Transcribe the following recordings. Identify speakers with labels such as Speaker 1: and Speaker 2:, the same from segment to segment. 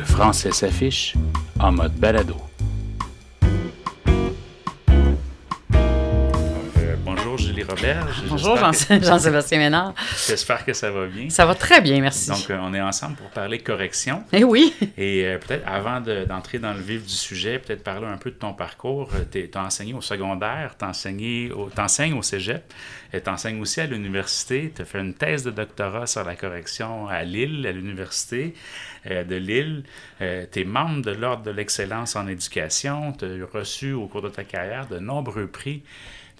Speaker 1: Le français s'affiche en mode balado. Bonjour
Speaker 2: Jean-Sébastien Ménard.
Speaker 1: J'espère que ça va bien.
Speaker 2: Ça va très bien, merci.
Speaker 1: Donc, euh, on est ensemble pour parler correction.
Speaker 2: Eh oui.
Speaker 1: Et euh, peut-être avant d'entrer dans le vif du sujet, peut-être parler un peu de ton parcours. Tu as enseigné au secondaire, tu enseignes au cégep, tu enseignes aussi à l'université. Tu as fait une thèse de doctorat sur la correction à Lille, à l'université de Lille. tu es membre de l'Ordre de l'excellence en éducation. Tu as reçu au cours de ta carrière de nombreux prix.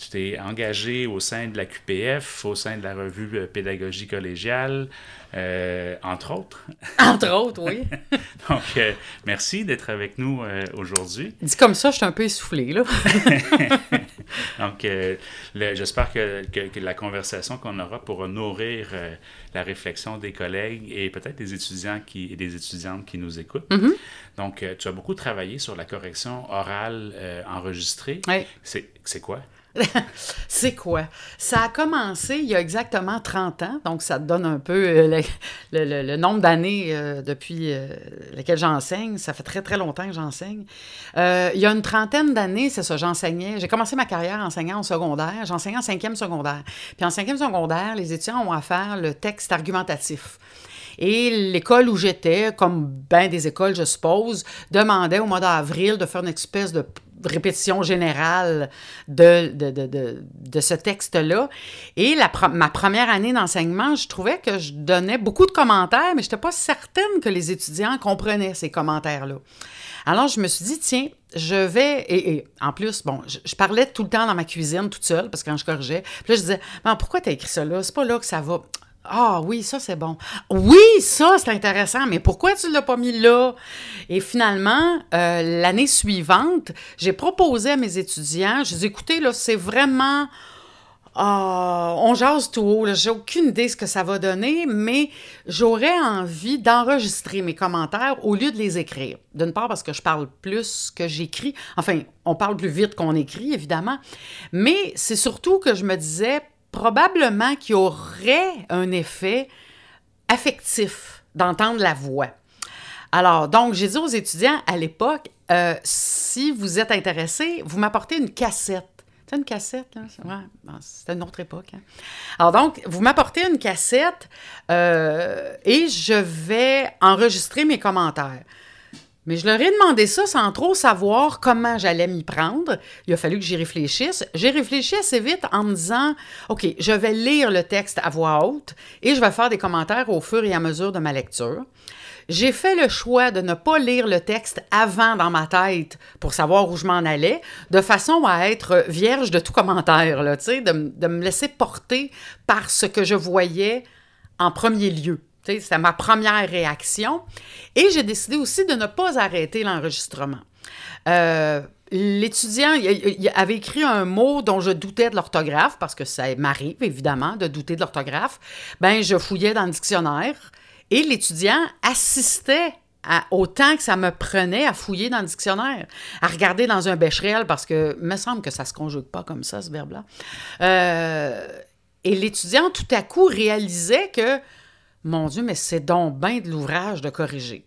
Speaker 1: Tu t'es engagé au sein de la QPF, au sein de la revue euh, Pédagogie collégiale, euh, entre autres.
Speaker 2: Entre autres, oui.
Speaker 1: Donc, euh, merci d'être avec nous aujourd'hui.
Speaker 2: Dit comme ça, je suis un peu essoufflé, là.
Speaker 1: Donc, j'espère que, que, la conversation qu'on aura pourra nourrir la réflexion des collègues et peut-être des étudiants qui, et des étudiantes qui nous écoutent.
Speaker 2: Mm-hmm.
Speaker 1: Donc, tu as beaucoup travaillé sur la correction orale enregistrée.
Speaker 2: Oui.
Speaker 1: C'est quoi?
Speaker 2: c'est quoi? Ça a commencé il y a exactement 30 ans, donc ça te donne un peu euh, le, nombre d'années euh, depuis euh, lesquelles j'enseigne. Ça fait très, très longtemps que j'enseigne. il y a une trentaine d'années, c'est ça, j'enseignais. J'ai commencé ma carrière enseignant au secondaire. J'enseignais en cinquième secondaire. Puis en cinquième secondaire, les étudiants ont à faire le texte argumentatif. Et l'école où j'étais, comme bien des écoles, je suppose, demandait au mois d'avril de faire une espèce de répétition générale de, ce texte-là. Et ma première année d'enseignement, je trouvais que je donnais beaucoup de commentaires, mais je n'étais pas certaine que les étudiants comprenaient ces commentaires-là. Alors, je me suis dit, tiens, je vais. Et, en plus, bon, je, parlais tout le temps dans ma cuisine toute seule, parce que quand je corrigeais, puis là, je disais, pourquoi tu écrit ça là? C'est pas là que ça va. Ah oui, ça c'est bon. Oui, ça c'est intéressant, mais pourquoi tu ne l'as pas mis là? Et finalement, euh, l'année suivante, j'ai proposé à mes étudiants, je dis écoutez, là, c'est vraiment. Ah, on jase tout haut, j'ai aucune idée ce que ça va donner, mais j'aurais envie d'enregistrer mes commentaires au lieu de les écrire. D'une part parce que je parle plus que j'écris. Enfin, on parle plus vite qu'on écrit, évidemment. Mais c'est surtout que je me disais, probablement qu'il y aurait un effet affectif d'entendre la voix. Alors, donc, j'ai dit aux étudiants à l'époque, euh, si vous êtes intéressés, vous m'apportez une cassette. C'est une cassette, là? Ouais, c'était une autre époque. Hein. Alors, donc, vous m'apportez une cassette euh, et je vais enregistrer mes commentaires. Mais je leur ai demandé ça sans trop savoir comment j'allais m'y prendre. Il a fallu que j'y réfléchisse. J'ai réfléchi assez vite en me disant, OK, je vais lire le texte à voix haute et je vais faire des commentaires au fur et à mesure de ma lecture. J'ai fait le choix de ne pas lire le texte avant dans ma tête pour savoir où je m'en allais, de façon à être vierge de tout commentaire, là, de, de me laisser porter par ce que je voyais en premier lieu. C'était ma première réaction. Et j'ai décidé aussi de ne pas arrêter l'enregistrement. Euh, l'étudiant avait écrit un mot dont je doutais de l'orthographe, parce que ça m'arrive évidemment de douter de l'orthographe. Ben, je fouillais dans le dictionnaire et l'étudiant assistait à, autant que ça me prenait à fouiller dans le dictionnaire, à regarder dans un bécherel, parce que me semble que ça se conjugue pas comme ça, ce verbe-là. Euh, et l'étudiant, tout à coup, réalisait que mon Dieu, mais c'est donc bien de l'ouvrage de corriger.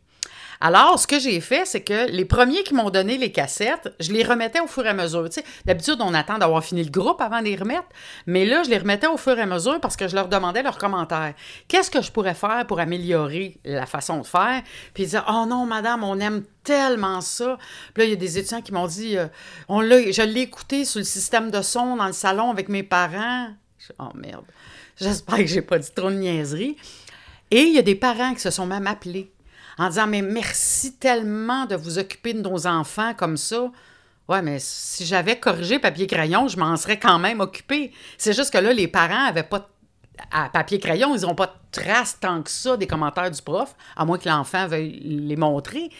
Speaker 2: Alors, ce que j'ai fait, c'est que les premiers qui m'ont donné les cassettes, je les remettais au fur et à mesure. Tu d'habitude, on attend d'avoir fini le groupe avant de les remettre, mais là, je les remettais au fur et à mesure parce que je leur demandais leurs commentaires. Qu'est-ce que je pourrais faire pour améliorer la façon de faire? Puis ils disaient, oh non, madame, on aime tellement ça. Puis là, il y a des étudiants qui m'ont dit, euh, on je l'ai écouté sur le système de son dans le salon avec mes parents. oh merde. J'espère que j'ai pas dit trop de niaiseries. Et il y a des parents qui se sont même appelés en disant Mais merci tellement de vous occuper de nos enfants comme ça. Ouais, mais si j'avais corrigé papier-crayon, je m'en serais quand même occupé. C'est juste que là, les parents n'avaient pas à papier-crayon, ils n'ont pas de trace tant que ça des commentaires du prof, à moins que l'enfant veuille les montrer.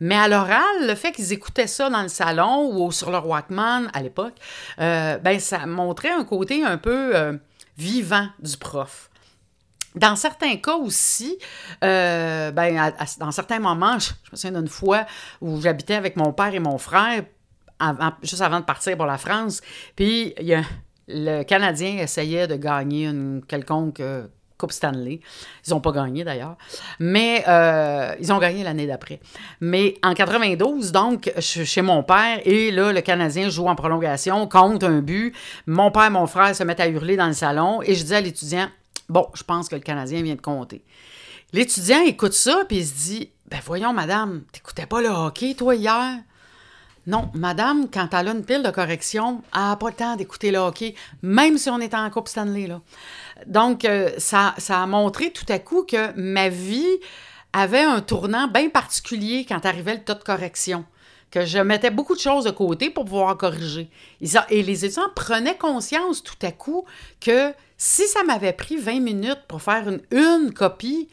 Speaker 2: Mais à l'oral, le fait qu'ils écoutaient ça dans le salon ou sur leur Walkman à l'époque, euh, ben ça montrait un côté un peu euh, vivant du prof. Dans certains cas aussi, euh, ben, dans certains moments, je, me souviens d'une fois où j'habitais avec mon père et mon frère, juste avant de partir pour la France, puis le Canadien essayait de gagner une quelconque euh, Coupe Stanley. Ils n'ont pas gagné d'ailleurs. Mais euh, ils ont gagné l'année d'après. Mais en 92, donc, chez mon père, et là, le Canadien joue en prolongation, compte un but. Mon père et mon frère se mettent à hurler dans le salon et je dis à l'étudiant, bon, je pense que le Canadien vient de compter. L'étudiant écoute ça, puis il se dit, ben voyons, madame, t'écoutais pas le hockey, toi, hier? Non, madame, quand elle a une pile de correction, elle n'a pas le temps d'écouter le hockey, même si on est en Coupe Stanley. Là. Donc, euh, ça, ça a montré tout à coup que ma vie avait un tournant bien particulier quand arrivait le tas de correction, que je mettais beaucoup de choses de côté pour pouvoir corriger. Et les étudiants prenaient conscience tout à coup que si ça m'avait pris 20 minutes pour faire une, copie,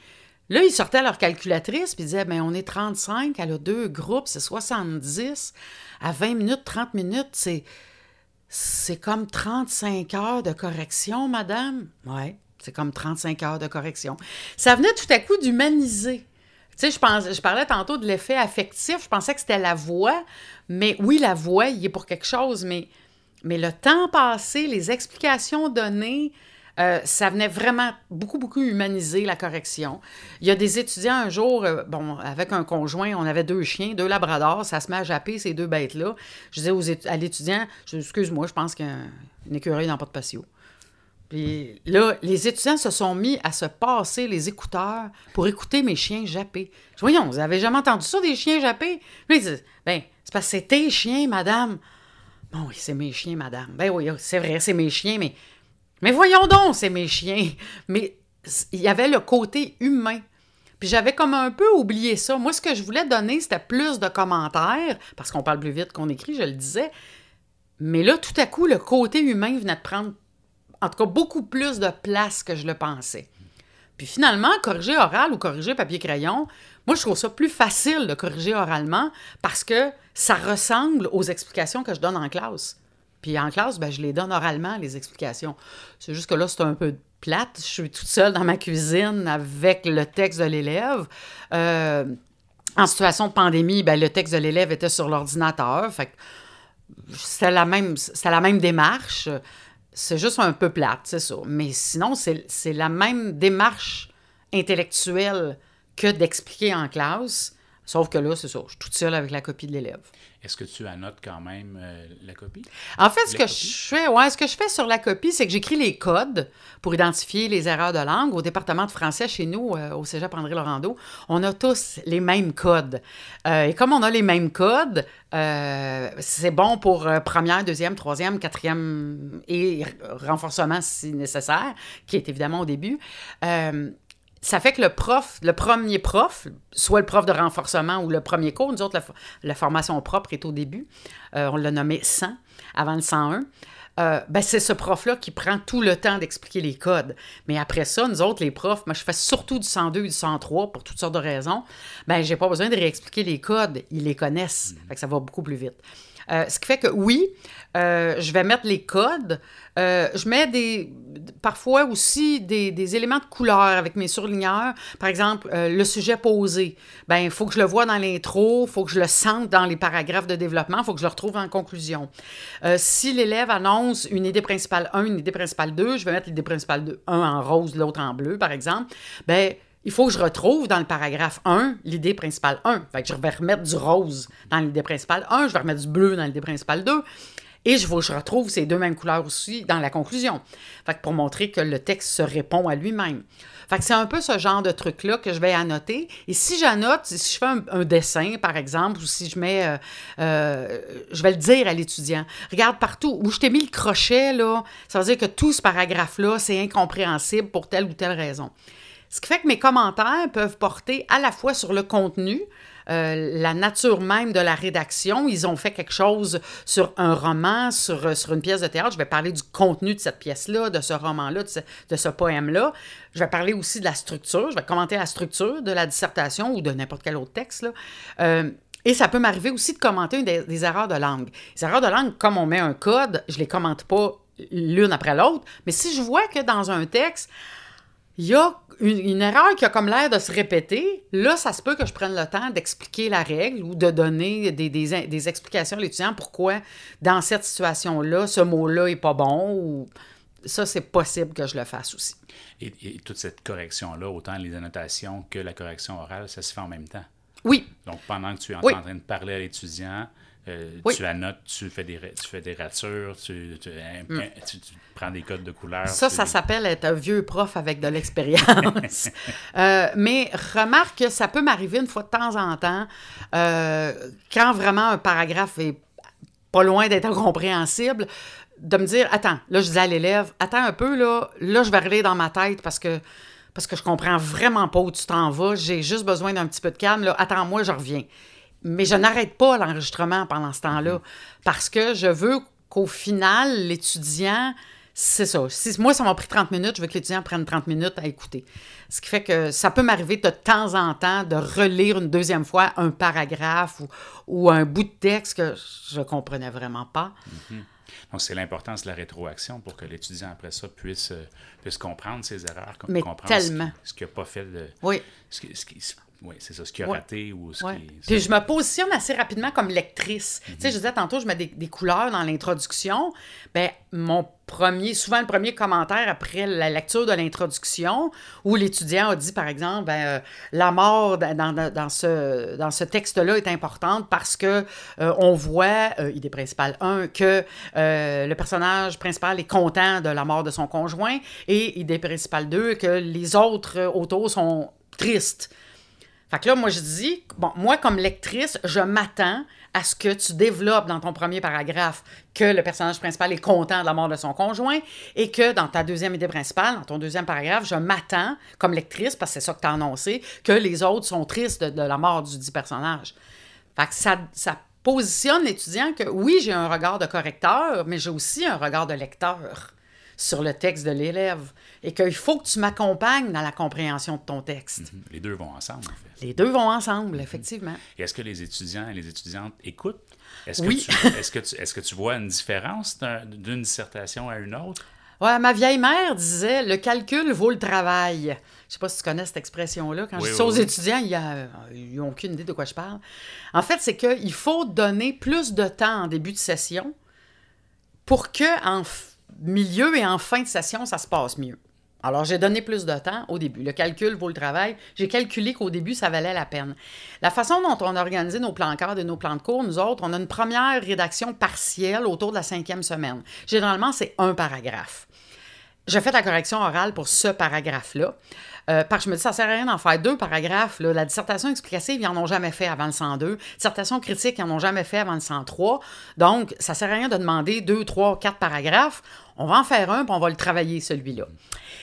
Speaker 2: Là, ils sortaient leur calculatrice puis ils disaient ben, on est 35, elle a deux groupes, c'est 70. À 20 minutes, 30 minutes, c'est. C'est comme 35 heures de correction, madame. Oui, c'est comme 35 heures de correction. Ça venait tout à coup d'humaniser. Sais, je, pense, je parlais tantôt de l'effet affectif. Je pensais que c'était la voix. Mais oui, la voix, il est pour quelque chose. Mais, mais le temps passé, les explications données, euh, ça venait vraiment beaucoup, beaucoup humaniser la correction. Il y a des étudiants un jour, euh, bon, avec un conjoint, on avait deux chiens, deux labradors, ça se met à japper ces deux bêtes-là. Je disais aux à l'étudiant, excuse-moi, je pense qu'un écureuil n'a pas de patio. Puis là, les étudiants se sont mis à se passer les écouteurs pour écouter mes chiens japper. Voyons, vous avez jamais entendu ça, des chiens japper? Puis ils disent, ben, c'est parce que c'est tes chiens, madame. Bon, oui, c'est mes chiens, madame. Ben oui, c'est vrai, c'est mes chiens, mais mais voyons donc, c'est mes chiens. Mais il y avait le côté humain. Puis j'avais comme un peu oublié ça. Moi, ce que je voulais donner, c'était plus de commentaires, parce qu'on parle plus vite qu'on écrit, je le disais. Mais là, tout à coup, le côté humain venait de prendre, en tout cas, beaucoup plus de place que je le pensais. Puis finalement, corriger oral ou corriger papier-crayon, moi, je trouve ça plus facile de corriger oralement parce que ça ressemble aux explications que je donne en classe. Puis en classe, ben, je les donne oralement, les explications. C'est juste que là, c'est un peu plate. Je suis toute seule dans ma cuisine avec le texte de l'élève. Euh, en situation de pandémie, ben, le texte de l'élève était sur l'ordinateur. C'était la même, la même démarche. C'est juste un peu plate, c'est ça. Mais sinon, c'est la même démarche intellectuelle que d'expliquer en classe. Sauf que là, c'est ça. Je suis toute seule avec la copie de l'élève.
Speaker 1: Est-ce que tu annotes quand même euh, la copie?
Speaker 2: En fait, ce que, je fais, ouais, ce que je fais sur la copie, c'est que j'écris les codes pour identifier les erreurs de langue. Au département de français, chez nous, euh, au cégep André-Laurando, on a tous les mêmes codes. Euh, et comme on a les mêmes codes, c'est bon pour première, deuxième, troisième, quatrième et renforcement si nécessaire, qui est évidemment au début ça fait que le prof, le premier prof, soit le prof de renforcement ou le premier cours, nous autres, la, formation propre est au début, euh, on l'a nommé 100 avant le 101. Euh, ben c'est ce prof-là qui prend tout le temps d'expliquer les codes. Mais après ça, nous autres, les profs, moi, je fais surtout du 102 et du 103 pour toutes sortes de raisons. Ben, j'ai pas besoin de réexpliquer les codes. Ils les connaissent. Fait que ça va beaucoup plus vite. Euh, ce qui fait que oui, euh, je vais mettre les codes. Euh, je mets des, parfois aussi des, éléments de couleur avec mes surligneurs. Par exemple, le sujet posé. Ben, il faut que je le vois dans l'intro, il faut que je le sente dans les paragraphes de développement, il faut que je le retrouve en conclusion. si l'élève annonce une idée principale 1, une idée principale 2, je vais mettre l'idée principale 2, un en rose, l'autre en bleu, par exemple. Ben, il faut que je retrouve dans le paragraphe 1 l'idée principale 1. Fait que je vais remettre du rose dans l'idée principale 1, je vais remettre du bleu dans l'idée principale 2. Et je, je retrouve ces deux mêmes couleurs aussi dans la conclusion. Fait pour montrer que le texte se répond à lui-même. Fait c'est un peu ce genre de truc-là que je vais annoter. Et si j'annote, si je fais un, dessin, par exemple, ou si je mets... Euh, euh, je vais le dire à l'étudiant. Regarde partout où je t'ai mis le crochet, là, ça veut dire que tout ce paragraphe-là, c'est incompréhensible pour telle ou telle raison. Ce qui fait que mes commentaires peuvent porter à la fois sur le contenu, euh, la nature même de la rédaction. Ils ont fait quelque chose sur un roman, sur, euh, sur une pièce de théâtre. Je vais parler du contenu de cette pièce-là, de ce roman-là, de ce, poème-là. Je vais parler aussi de la structure. Je vais commenter la structure de la dissertation ou de n'importe quel autre texte. Euh, et ça peut m'arriver aussi de commenter des, des, erreurs de langue. Les erreurs de langue, comme on met un code, je ne les commente pas l'une après l'autre. Mais si je vois que dans un texte, il y a une, erreur qui a comme l'air de se répéter, là, ça se peut que je prenne le temps d'expliquer la règle ou de donner des, des, explications à l'étudiant pourquoi, dans cette situation-là, ce mot-là n'est pas bon ou ça, c'est possible que je le fasse aussi.
Speaker 1: Et, et toute cette correction-là, autant les annotations que la correction orale, ça se fait en même temps?
Speaker 2: Oui.
Speaker 1: Donc, pendant que tu es en,
Speaker 2: Oui.
Speaker 1: en train de parler à l'étudiant, euh,
Speaker 2: Oui.
Speaker 1: tu annotes, tu fais des, tu fais des ratures, tu, tu- tu- tu prends des codes de couleurs.
Speaker 2: Mm. Ça, ça s'appelle être un vieux prof avec de l'expérience. Euh, mais remarque que ça peut m'arriver une fois de temps en temps, euh, quand vraiment un paragraphe est pas loin d'être incompréhensible, de me dire Attends, là, je dis à l'élève, attends un peu, là, là, je vais relire dans ma tête parce que. Parce que je comprends vraiment pas où tu t'en vas. J'ai juste besoin d'un petit peu de calme. Là. Attends-moi, je reviens. Mais je n'arrête pas l'enregistrement pendant ce temps-là parce que je veux qu'au final, l'étudiant, c'est ça. Si moi, ça m'a pris 30 minutes, je veux que l'étudiant prenne 30 minutes à écouter. Ce qui fait que ça peut m'arriver de temps en temps de relire une deuxième fois un paragraphe ou, ou un bout de texte que je comprenais vraiment pas.
Speaker 1: Donc, c'est l'importance de la rétroaction pour que l'étudiant, après ça, puisse, euh, puisse comprendre ses erreurs,
Speaker 2: Mais
Speaker 1: comprendre
Speaker 2: tellement.
Speaker 1: ce qu'il n'a pas fait. De,
Speaker 2: Oui.
Speaker 1: ce ce- oui, c'est ça, ce qu'il a
Speaker 2: Ouais.
Speaker 1: raté ou ce
Speaker 2: Ouais.
Speaker 1: qui.
Speaker 2: Puis je me positionne assez rapidement comme lectrice. Tu sais, je disais tantôt, je mets des, des couleurs dans l'introduction. Ben, mon premier, souvent le premier commentaire après la lecture de l'introduction, où l'étudiant a dit, par exemple, ben, euh, la mort dans, dans- dans ce, dans ce texte-là est importante parce que euh, on voit, euh, idée principale 1, que euh, le personnage principal est content de la mort de son conjoint, et idée principale 2, que les autres autour sont tristes. Fait que là, moi, je dis, bon, moi, comme lectrice, je m'attends à ce que tu développes dans ton premier paragraphe que le personnage principal est content de la mort de son conjoint et que dans ta deuxième idée principale, dans ton deuxième paragraphe, je m'attends, comme lectrice, parce que c'est ça que tu as annoncé, que les autres sont tristes de, la mort du dit personnage. Fait que ça, ça positionne l'étudiant que oui, j'ai un regard de correcteur, mais j'ai aussi un regard de lecteur sur le texte de l'élève et qu'il faut que tu m'accompagnes dans la compréhension de ton texte.
Speaker 1: Les deux vont ensemble, en fait.
Speaker 2: Les deux vont ensemble, effectivement.
Speaker 1: Et est-ce que les étudiants et les étudiantes écoutent? Est-ce
Speaker 2: Oui.
Speaker 1: que, tu, est-ce que, tu, est-ce que tu vois une différence d'un- d'une dissertation à une autre?
Speaker 2: Ouais, ma vieille mère disait le calcul vaut le travail. Je sais pas si tu connais cette expression-là. Quand
Speaker 1: Oui,
Speaker 2: je dis
Speaker 1: oui,
Speaker 2: ça aux
Speaker 1: oui.
Speaker 2: étudiants, ils n'ont aucune idée de quoi je parle. En fait, c'est qu'il faut donner plus de temps en début de session pour que en milieu et en fin de session, ça se passe mieux. Alors, j'ai donné plus de temps au début. Le calcul vaut le travail. J'ai calculé qu'au début, ça valait la peine. La façon dont on a organisé nos plans cadres et nos plans de cours, nous autres, on a une première rédaction partielle autour de la cinquième semaine. Généralement, c'est un paragraphe. J'ai fait la correction orale pour ce paragraphe-là. Euh, parce que je me dis, ça sert à rien d'en faire deux paragraphes. là. La dissertation explicative, ils n'en ont jamais fait avant le 102. Dissertation critique, ils n'en ont jamais fait avant le 103. Donc, ça sert à rien de demander deux, trois, quatre paragraphes. On va en faire un, puis on va le travailler, celui-là.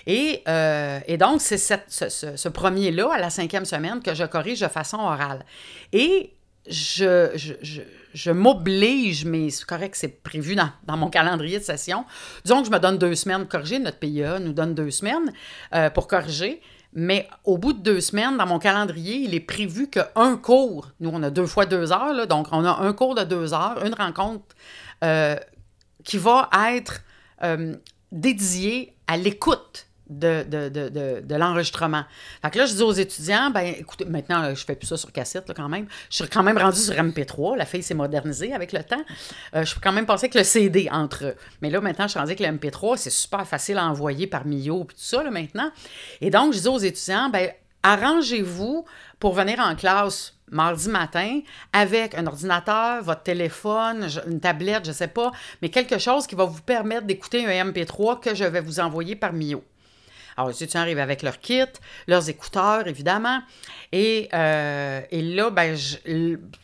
Speaker 2: Et, euh, donc, c'est ce, premier-là, à la cinquième semaine, que je corrige de façon orale. Et je, je, je, je m'oblige, mais c'est correct, c'est prévu dans, mon calendrier de session. Disons que je me donne deux semaines pour corriger. Notre PIA nous donne deux semaines euh, pour corriger. Mais au bout de deux semaines, dans mon calendrier, il est prévu qu'un cours, nous on a deux fois deux heures, donc on a un cours de deux heures, une rencontre euh, qui va être euh, dédiée à l'écoute de, de, de, de, l'enregistrement. Fait que là, je dis aux étudiants, ben écoutez, maintenant, là, je fais plus ça sur cassette, là, quand même. Je suis quand même rendue sur MP3. La fille s'est modernisée avec le temps. Euh, je suis quand même passée avec le CD entre eux. Mais là, maintenant, je suis rendue avec le MP3. C'est super facile à envoyer par Mio et tout ça, là, maintenant. Et donc, je dis aux étudiants, ben arrangez-vous pour venir en classe mardi matin avec un ordinateur, votre téléphone, une tablette, je sais pas, mais quelque chose qui va vous permettre d'écouter un MP3 que je vais vous envoyer par Mio. Alors, les étudiants arrivent avec leur kit, leurs écouteurs, évidemment. Et, euh, et là, ben,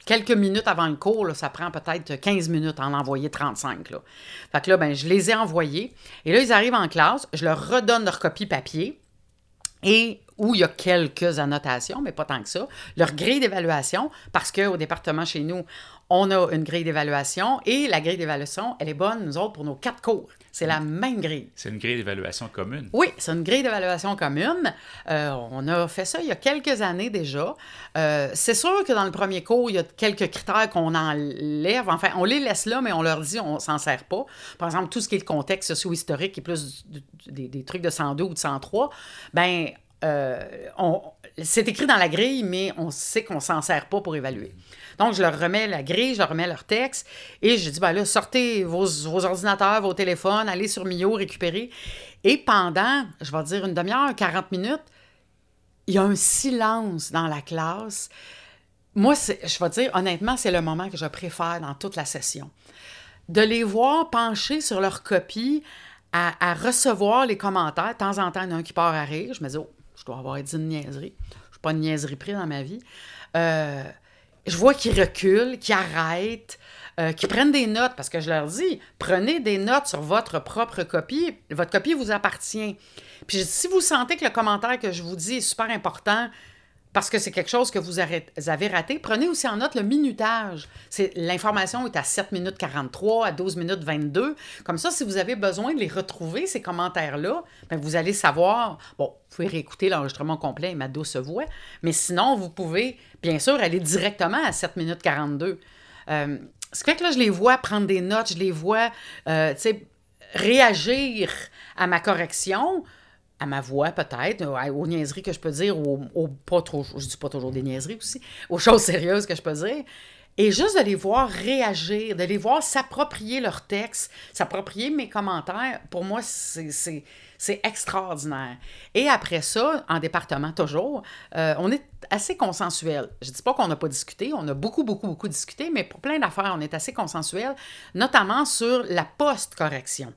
Speaker 2: quelques minutes avant le cours, ça prend peut-être 15 minutes à en envoyer 35. Là. Fait que là, ben, je les ai envoyés. Et là, ils arrivent en classe, je leur redonne leur copie papier et où il y a quelques annotations, mais pas tant que ça, leur grille d'évaluation, parce qu'au département chez nous, on a une grille d'évaluation et la grille d'évaluation, elle est bonne, nous autres, pour nos quatre cours. C'est la même grille.
Speaker 1: C'est une grille d'évaluation commune.
Speaker 2: Oui, c'est une grille d'évaluation commune. Euh, on a fait ça il y a quelques années déjà. Euh, c'est sûr que dans le premier cours, il y a quelques critères qu'on enlève. Enfin, on les laisse là, mais on leur dit on s'en sert pas. Par exemple, tout ce qui est le contexte socio-historique et plus des trucs de 102 ou de 103, ben c'est écrit dans la grille, mais on sait qu'on s'en sert pas pour évaluer. Donc, je leur remets la grille, je leur remets leur texte et je dis, ben là, sortez vos, vos ordinateurs, vos téléphones, allez sur Mio, récupérez. Et pendant, je vais dire une demi-heure, 40 minutes, il y a un silence dans la classe. Moi, je vais dire, honnêtement, c'est le moment que je préfère dans toute la session. De les voir pencher sur leur copie, à, recevoir les commentaires. De temps en temps, il y en a un qui part à rire. Je me dis, oh, je dois avoir dit une niaiserie. Je suis pas une niaiserie prise dans ma vie. Euh, je vois qu'ils reculent, qu'ils arrêtent, euh, qu'ils prennent des notes, parce que je leur dis, prenez des notes sur votre propre copie. Votre copie vous appartient. Puis si vous sentez que le commentaire que je vous dis est super important, parce que c'est quelque chose que vous avez raté, prenez aussi en note le minutage. L'information est à 7 minutes 43, à 12 minutes 22. Comme ça, si vous avez besoin de les retrouver, ces commentaires-là, ben, vous allez savoir, bon, vous pouvez réécouter l'enregistrement complet et ma douce voix, mais sinon, vous pouvez, bien sûr, aller directement à 7 minutes 42. Euh, ce fait que là, je les vois prendre des notes, je les vois, euh, réagir à ma correction à ma voix peut-être, aux niaiseries que je peux dire, aux, pas trop, je dis pas toujours des niaiseries aussi, aux choses sérieuses que je peux dire. Et juste de les voir réagir, de les voir s'approprier leur texte, s'approprier mes commentaires, pour moi, c'est extraordinaire. Et après ça, en département toujours, euh, on est assez consensuel. Je ne dis pas qu'on n'a pas discuté, on a beaucoup, beaucoup, beaucoup discuté, mais pour plein d'affaires, on est assez consensuel, notamment sur la post-correction.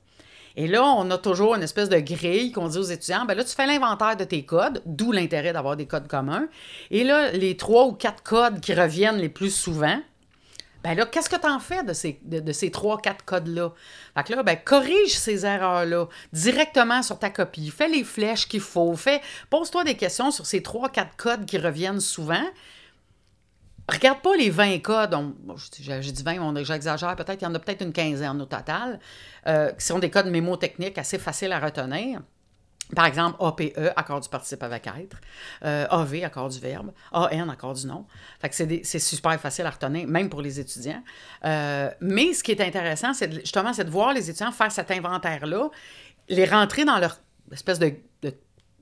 Speaker 2: Et là, on a toujours une espèce de grille qu'on dit aux étudiants, ben là, tu fais l'inventaire de tes codes, d'où l'intérêt d'avoir des codes communs. Et là, les trois ou quatre codes qui reviennent les plus souvent, ben là, qu'est-ce que tu en fais de ces, de, trois, quatre codes-là? Fait que là, ben, corrige ces erreurs-là directement sur ta copie. Fais les flèches qu'il faut. Fais, pose-toi des questions sur ces trois, quatre codes qui reviennent souvent. Regarde pas les 20 codes. J'ai dit 20, j'exagère peut-être. Il y en a peut-être une quinzaine au total, euh, qui sont des codes mémotechniques assez faciles à retenir. Par exemple, APE, accord du participe avec être, euh, AV, accord du verbe, AN, accord du nom. Fait que c'est super facile à retenir, même pour les étudiants. Euh, mais ce qui est intéressant, c'est justement de voir les étudiants faire cet inventaire-là, les rentrer dans leur espèce de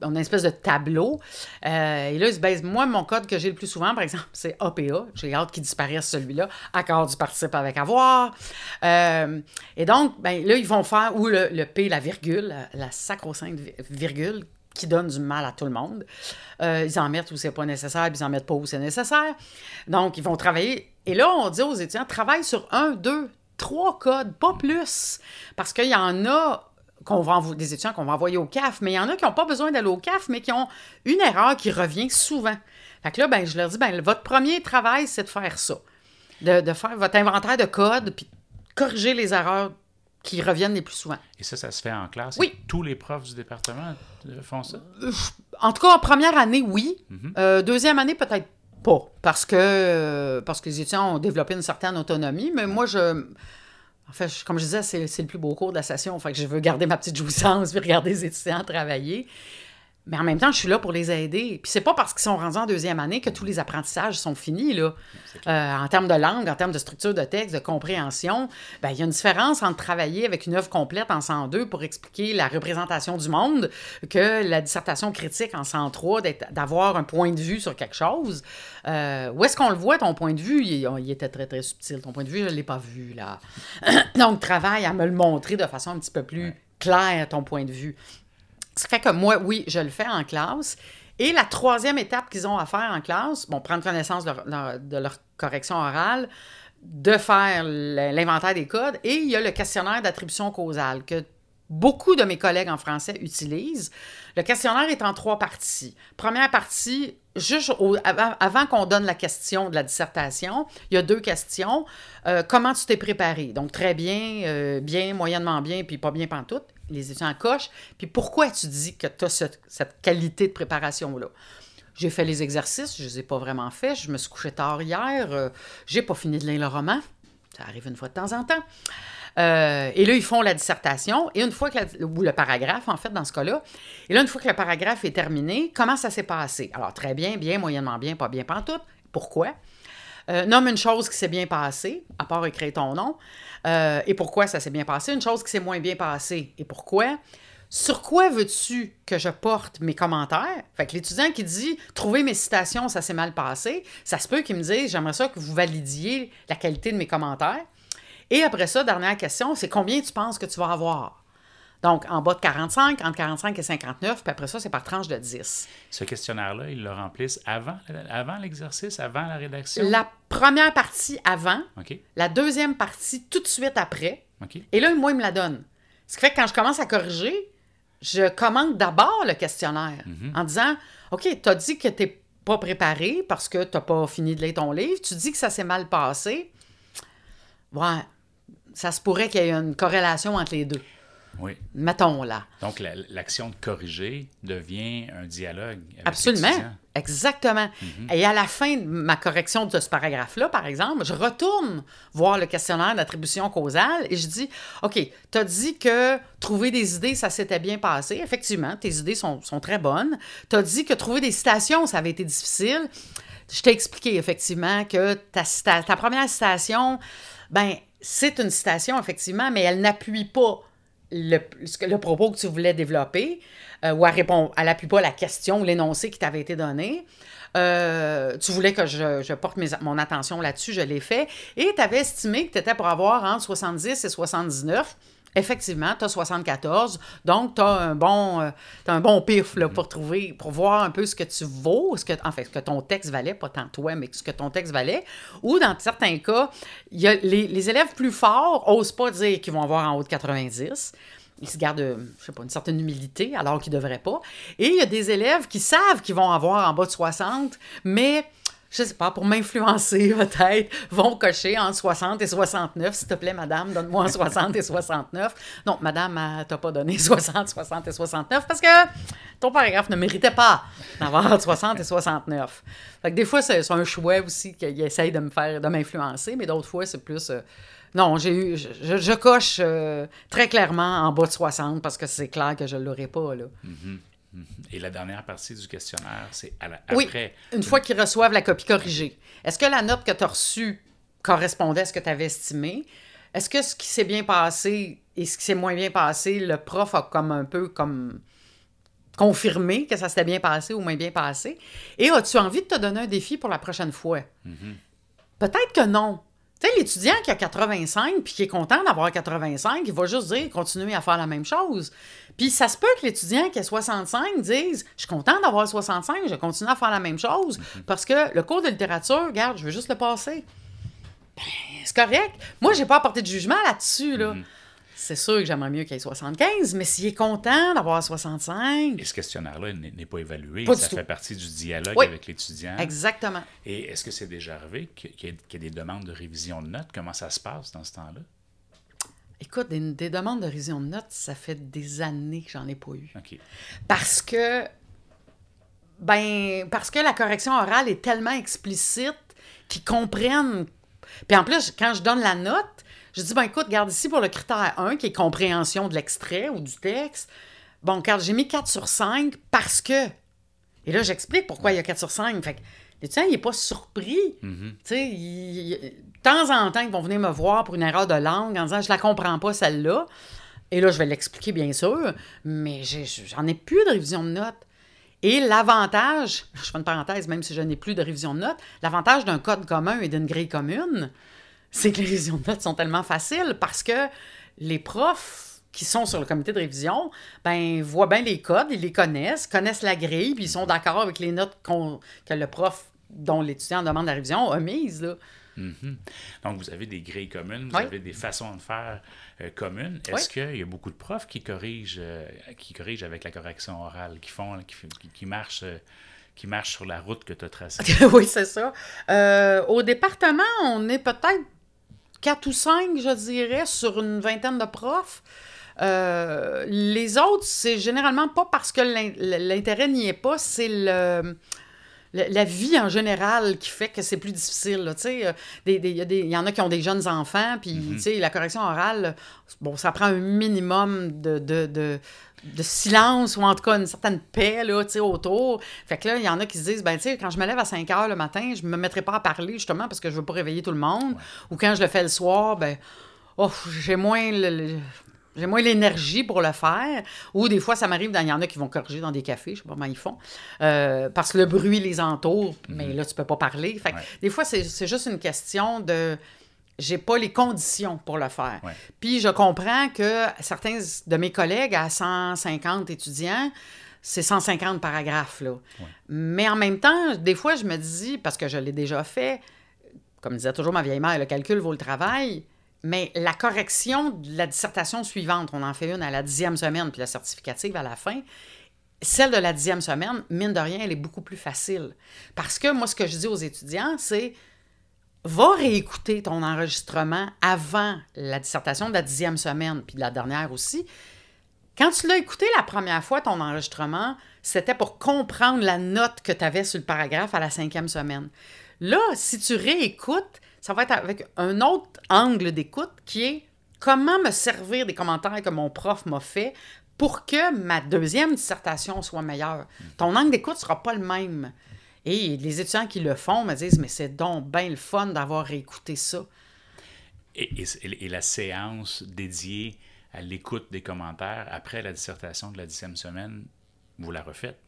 Speaker 2: on a une espèce de tableau. Euh, et là, ils se baissent. Moi, mon code que j'ai le plus souvent, par exemple, c'est APA. J'ai hâte qu'il disparaisse celui-là. Accord du participe avec avoir. Euh, et donc, ben, là, ils vont faire ou le, P, la virgule, la, sacro-sainte virgule, qui donne du mal à tout le monde. Euh, ils en mettent où c'est pas nécessaire, puis ils en mettent pas où c'est nécessaire. Donc, ils vont travailler. Et là, on dit aux étudiants, travaille sur un, deux, trois codes, pas plus. Parce qu'il y en a qu'on va des étudiants qu'on va envoyer au CAF, mais il y en a qui n'ont pas besoin d'aller au CAF, mais qui ont une erreur qui revient souvent. Fait que là, ben, je leur dis, ben, votre premier travail, c'est de faire ça. De, faire votre inventaire de code, puis corriger les erreurs qui reviennent les plus souvent.
Speaker 1: Et ça, ça se fait en classe?
Speaker 2: Oui.
Speaker 1: tous les profs du département euh, font ça?
Speaker 2: En tout cas, en première année, oui. Mhm. Euh, deuxième année, peut-être pas, parce que, parce que les étudiants ont développé une certaine autonomie, mais moi, je en fait, comme je disais, c'est le plus beau cours de la session. Fait que je veux garder ma petite jouissance puis regarder les étudiants travailler. Mais en même temps, je suis là pour les aider. Puis c'est pas parce qu'ils sont rendus en deuxième année que tous les apprentissages sont finis. Là. Euh, en termes de langue, en termes de structure de texte, de compréhension, ben, il y a une différence entre travailler avec une œuvre complète en 102 pour expliquer la représentation du monde que la dissertation critique en 103, d'avoir un point de vue sur quelque chose. Euh, où est-ce qu'on le voit, ton point de vue? Il, il, était très, très subtil. Ton point de vue, je ne l'ai pas vu. là. Donc, travaille à me le montrer de façon un petit peu plus claire, ton point de vue. Ça fait que moi, oui, je le fais en classe. Et la troisième étape qu'ils ont à faire en classe, bon, prendre connaissance de leur, correction orale, de faire l'inventaire des codes, et il y a le questionnaire d'attribution causale que beaucoup de mes collègues en français utilisent. Le questionnaire est en trois parties. Première partie, juste avant, qu'on donne la question de la dissertation, il y a deux questions. Euh, comment tu t'es préparé? Donc, très bien, euh, bien, moyennement bien, puis pas bien pantoute les étudiants cochent. Puis pourquoi tu dis que tu as cette qualité de préparation-là? J'ai fait les exercices, je ne les ai pas vraiment faits. Je me suis couché tard hier. Euh, j'ai pas fini de lire le roman. Ça arrive une fois de temps en temps. Euh, et là, ils font la dissertation. Et une fois que ou le paragraphe, en fait, dans ce cas-là. Et là, une fois que le paragraphe est terminé, comment ça s'est passé? Alors, très bien, bien, moyennement bien, pas bien pantoute. Pourquoi? Euh, nomme une chose qui s'est bien passée, à part écrire ton nom. Euh, et pourquoi ça s'est bien passé. Une chose qui s'est moins bien passée. Et pourquoi? sur quoi veux-tu que je porte mes commentaires? Fait que l'étudiant qui dit trouver mes citations, ça s'est mal passé, ça se peut qu'il me dise j'aimerais ça que vous validiez la qualité de mes commentaires. Et après ça, dernière question, c'est combien tu penses que tu vas avoir? Donc, en bas de 45, entre 45 et 59, puis après ça, c'est par tranche de 10.
Speaker 1: Ce questionnaire-là, ils le remplissent avant, avant l'exercice, avant la rédaction?
Speaker 2: La première partie avant, la deuxième partie tout de suite après, et là, moi, il me la donne. Ce qui fait que quand je commence à corriger, je commande d'abord le questionnaire en disant OK, tu as dit que tu n'es pas préparé parce que tu n'as pas fini de lire ton livre. Tu dis que ça s'est mal passé. Ouais, ça se pourrait qu'il y ait une corrélation entre les deux.
Speaker 1: Oui.
Speaker 2: Mettons là.
Speaker 1: Donc, la- l'action de corriger devient un dialogue avec
Speaker 2: Absolument. Exactement. Et à la fin de ma correction de ce paragraphe-là, par exemple, je retourne voir le questionnaire d'attribution causale et je dis OK, tu as dit que trouver des idées, ça s'était bien passé. Effectivement, tes idées sont, sont très bonnes. Tu as dit que trouver des citations, ça avait été difficile. Je t'ai expliqué effectivement que ta, cita- ta première citation, ben, c'est une citation, effectivement, mais elle n'appuie pas le, propos que tu voulais développer euh, ou elle répond, elle n'appuie pas la question ou l'énoncé qui t'avait été donné. Euh, tu voulais que je, porte mon attention là-dessus, je l'ai fait. Et tu avais estimé que tu étais pour avoir entre 70 et 79. Effectivement, tu as 74, donc tu as un bon, euh, t'as un bon pif là, pour trouver, pour voir un peu ce que tu vaux, ce que, en fait, ce que ton texte valait, pas tant toi, mais ce que ton texte valait. Ou dans certains cas, il y a les, les élèves plus forts n'osent pas dire qu'ils vont avoir en haut de 90 ils se gardent, euh, je sais pas, une certaine humilité alors qu'ils ne devraient pas. Et il y a des élèves qui savent qu'ils vont avoir en bas de 60, mais je sais pas, pour m'influencer peut-être, vont cocher entre 60 et 69. S'il te plaît, madame, donne-moi en 60 et 69. Non, madame, elle t'a pas donné 60, 60 et 69 parce que ton paragraphe ne méritait pas d'avoir entre 60 et 69. Fait que des fois, c'est un choix aussi qu'il essaye de me faire, de m'influencer, mais d'autres fois, c'est plus... euh, non, j'ai eu, je, coche euh, très clairement en bas de 60 parce que c'est clair que je ne l'aurai pas. Là.
Speaker 1: Et la dernière partie du questionnaire, c'est la-
Speaker 2: Oui,
Speaker 1: après.
Speaker 2: une fois qu'ils reçoivent la copie corrigée. Est-ce que la note que tu as reçue correspondait à ce que tu avais estimé? Est-ce que ce qui s'est bien passé et ce qui s'est moins bien passé, le prof a comme un peu comme confirmé que ça s'était bien passé ou moins bien passé? Et as-tu envie de te donner un défi pour la prochaine fois? Peut-être que non. Tu sais, l'étudiant qui a 85 puis qui est content d'avoir 85, il va juste dire continuer à faire la même chose. Puis ça se peut que l'étudiant qui a 65 dise Je suis content d'avoir 65, je continue à faire la même chose parce que le cours de littérature, regarde, je veux juste le passer. Ben, c'est correct. Moi, j'ai pas apporté de jugement là-dessus. Là. C'est sûr que j'aimerais mieux qu'il ait 75, mais s'il est content d'avoir 65.
Speaker 1: Et ce questionnaire-là n'est pas évalué.
Speaker 2: Pas
Speaker 1: ça
Speaker 2: tout.
Speaker 1: fait partie du dialogue
Speaker 2: Oui.
Speaker 1: avec l'étudiant.
Speaker 2: Exactement.
Speaker 1: Et est-ce que c'est déjà arrivé qu'il y, ait- qu'il y ait des demandes de révision de notes? Comment ça se passe dans ce temps-là?
Speaker 2: Écoute, des, des demandes de révision de notes, ça fait des années que j'en ai pas eu. Parce que, ben, parce que la correction orale est tellement explicite qu'ils comprennent. Puis en plus, quand je donne la note, je dis, ben écoute, regarde ici pour le critère 1, qui est compréhension de l'extrait ou du texte. Bon, regarde, j'ai mis 4 sur 5 parce que. Et là, j'explique pourquoi il y a 4 sur 5. Fait que l'étudiant, il n'est pas surpris. Tu sais, il- de temps en temps, ils vont venir me voir pour une erreur de langue en disant, je la comprends pas, celle-là. Et là, je vais l'expliquer, bien sûr, mais j'en ai plus de révision de notes. Et l'avantage, je fais une parenthèse, même si je n'ai plus de révision de notes, l'avantage d'un code commun et d'une grille commune, c'est que les révisions de notes sont tellement faciles parce que les profs qui sont sur le comité de révision, ben, voient bien les codes, ils les connaissent, connaissent la grille, puis ils sont d'accord avec les notes que le prof dont l'étudiant demande la révision a mises. Là.
Speaker 1: Mhm. Donc, vous avez des grilles communes, vous
Speaker 2: Oui.
Speaker 1: avez des façons de faire euh, communes. Est-ce qu'il y a beaucoup de profs qui corrigent, euh, qui corrigent avec la correction orale, qui font, qui, qui- qui marchent, euh, qui marchent sur la route que tu as tracée?
Speaker 2: oui, c'est ça. Au département, on est peut-être quatre ou cinq, je dirais, sur une vingtaine de profs. Euh, les autres, c'est généralement pas parce que l'in- l'intérêt n'y est pas, c'est le, la vie en général qui fait que c'est plus difficile. sais, euh, Il y, il y en a qui ont des jeunes enfants, puis sais, la correction orale, bon, ça prend un minimum de, de, de, de silence ou en tout cas une certaine paix là, autour. Fait que là, il y en a qui se disent, ben, tu sais, quand je me lève à 5 heures le matin, je me mettrai pas à parler justement parce que je veux pas réveiller tout le monde. Ou quand je le fais le soir, ben, oh, j'ai moins le- le- J'ai moins l'énergie pour le faire. Ou des fois, ça m'arrive, il y en a qui vont corriger dans des cafés, je sais pas comment ils font, euh, parce que le bruit les entoure, mais là, tu peux pas parler. Fait que
Speaker 1: Ouais.
Speaker 2: Des fois, c'est juste une question de j'ai pas les conditions pour le faire.
Speaker 1: Ouais.
Speaker 2: Puis je comprends que certains de mes collègues à 150 étudiants, c'est 150 paragraphes. Là. Mais en même temps, des fois, je me dis, parce que je l'ai déjà fait, comme disait toujours ma vieille mère, le calcul vaut le travail. Mais la correction de la dissertation suivante, on en fait une à la dixième semaine, puis la certificative à la fin, celle de la dixième semaine, mine de rien, elle est beaucoup plus facile. Parce que moi, ce que je dis aux étudiants, c'est va réécouter ton enregistrement avant la dissertation de la dixième semaine, puis de la dernière aussi. Quand tu l'as écouté la première fois, ton enregistrement, c'était pour comprendre la note que tu avais sur le paragraphe à la cinquième semaine. Là, si tu réécoutes, ça va être avec un autre angle d'écoute qui est comment me servir des commentaires que mon prof m'a fait pour que ma deuxième dissertation soit meilleure. Ton angle d'écoute ne sera pas le même. Et les étudiants qui le font me disent, mais c'est donc bien le fun d'avoir réécouté ça.
Speaker 1: Et, et- et la séance dédiée à l'écoute des commentaires après la dissertation de la dixième semaine, vous la refaites?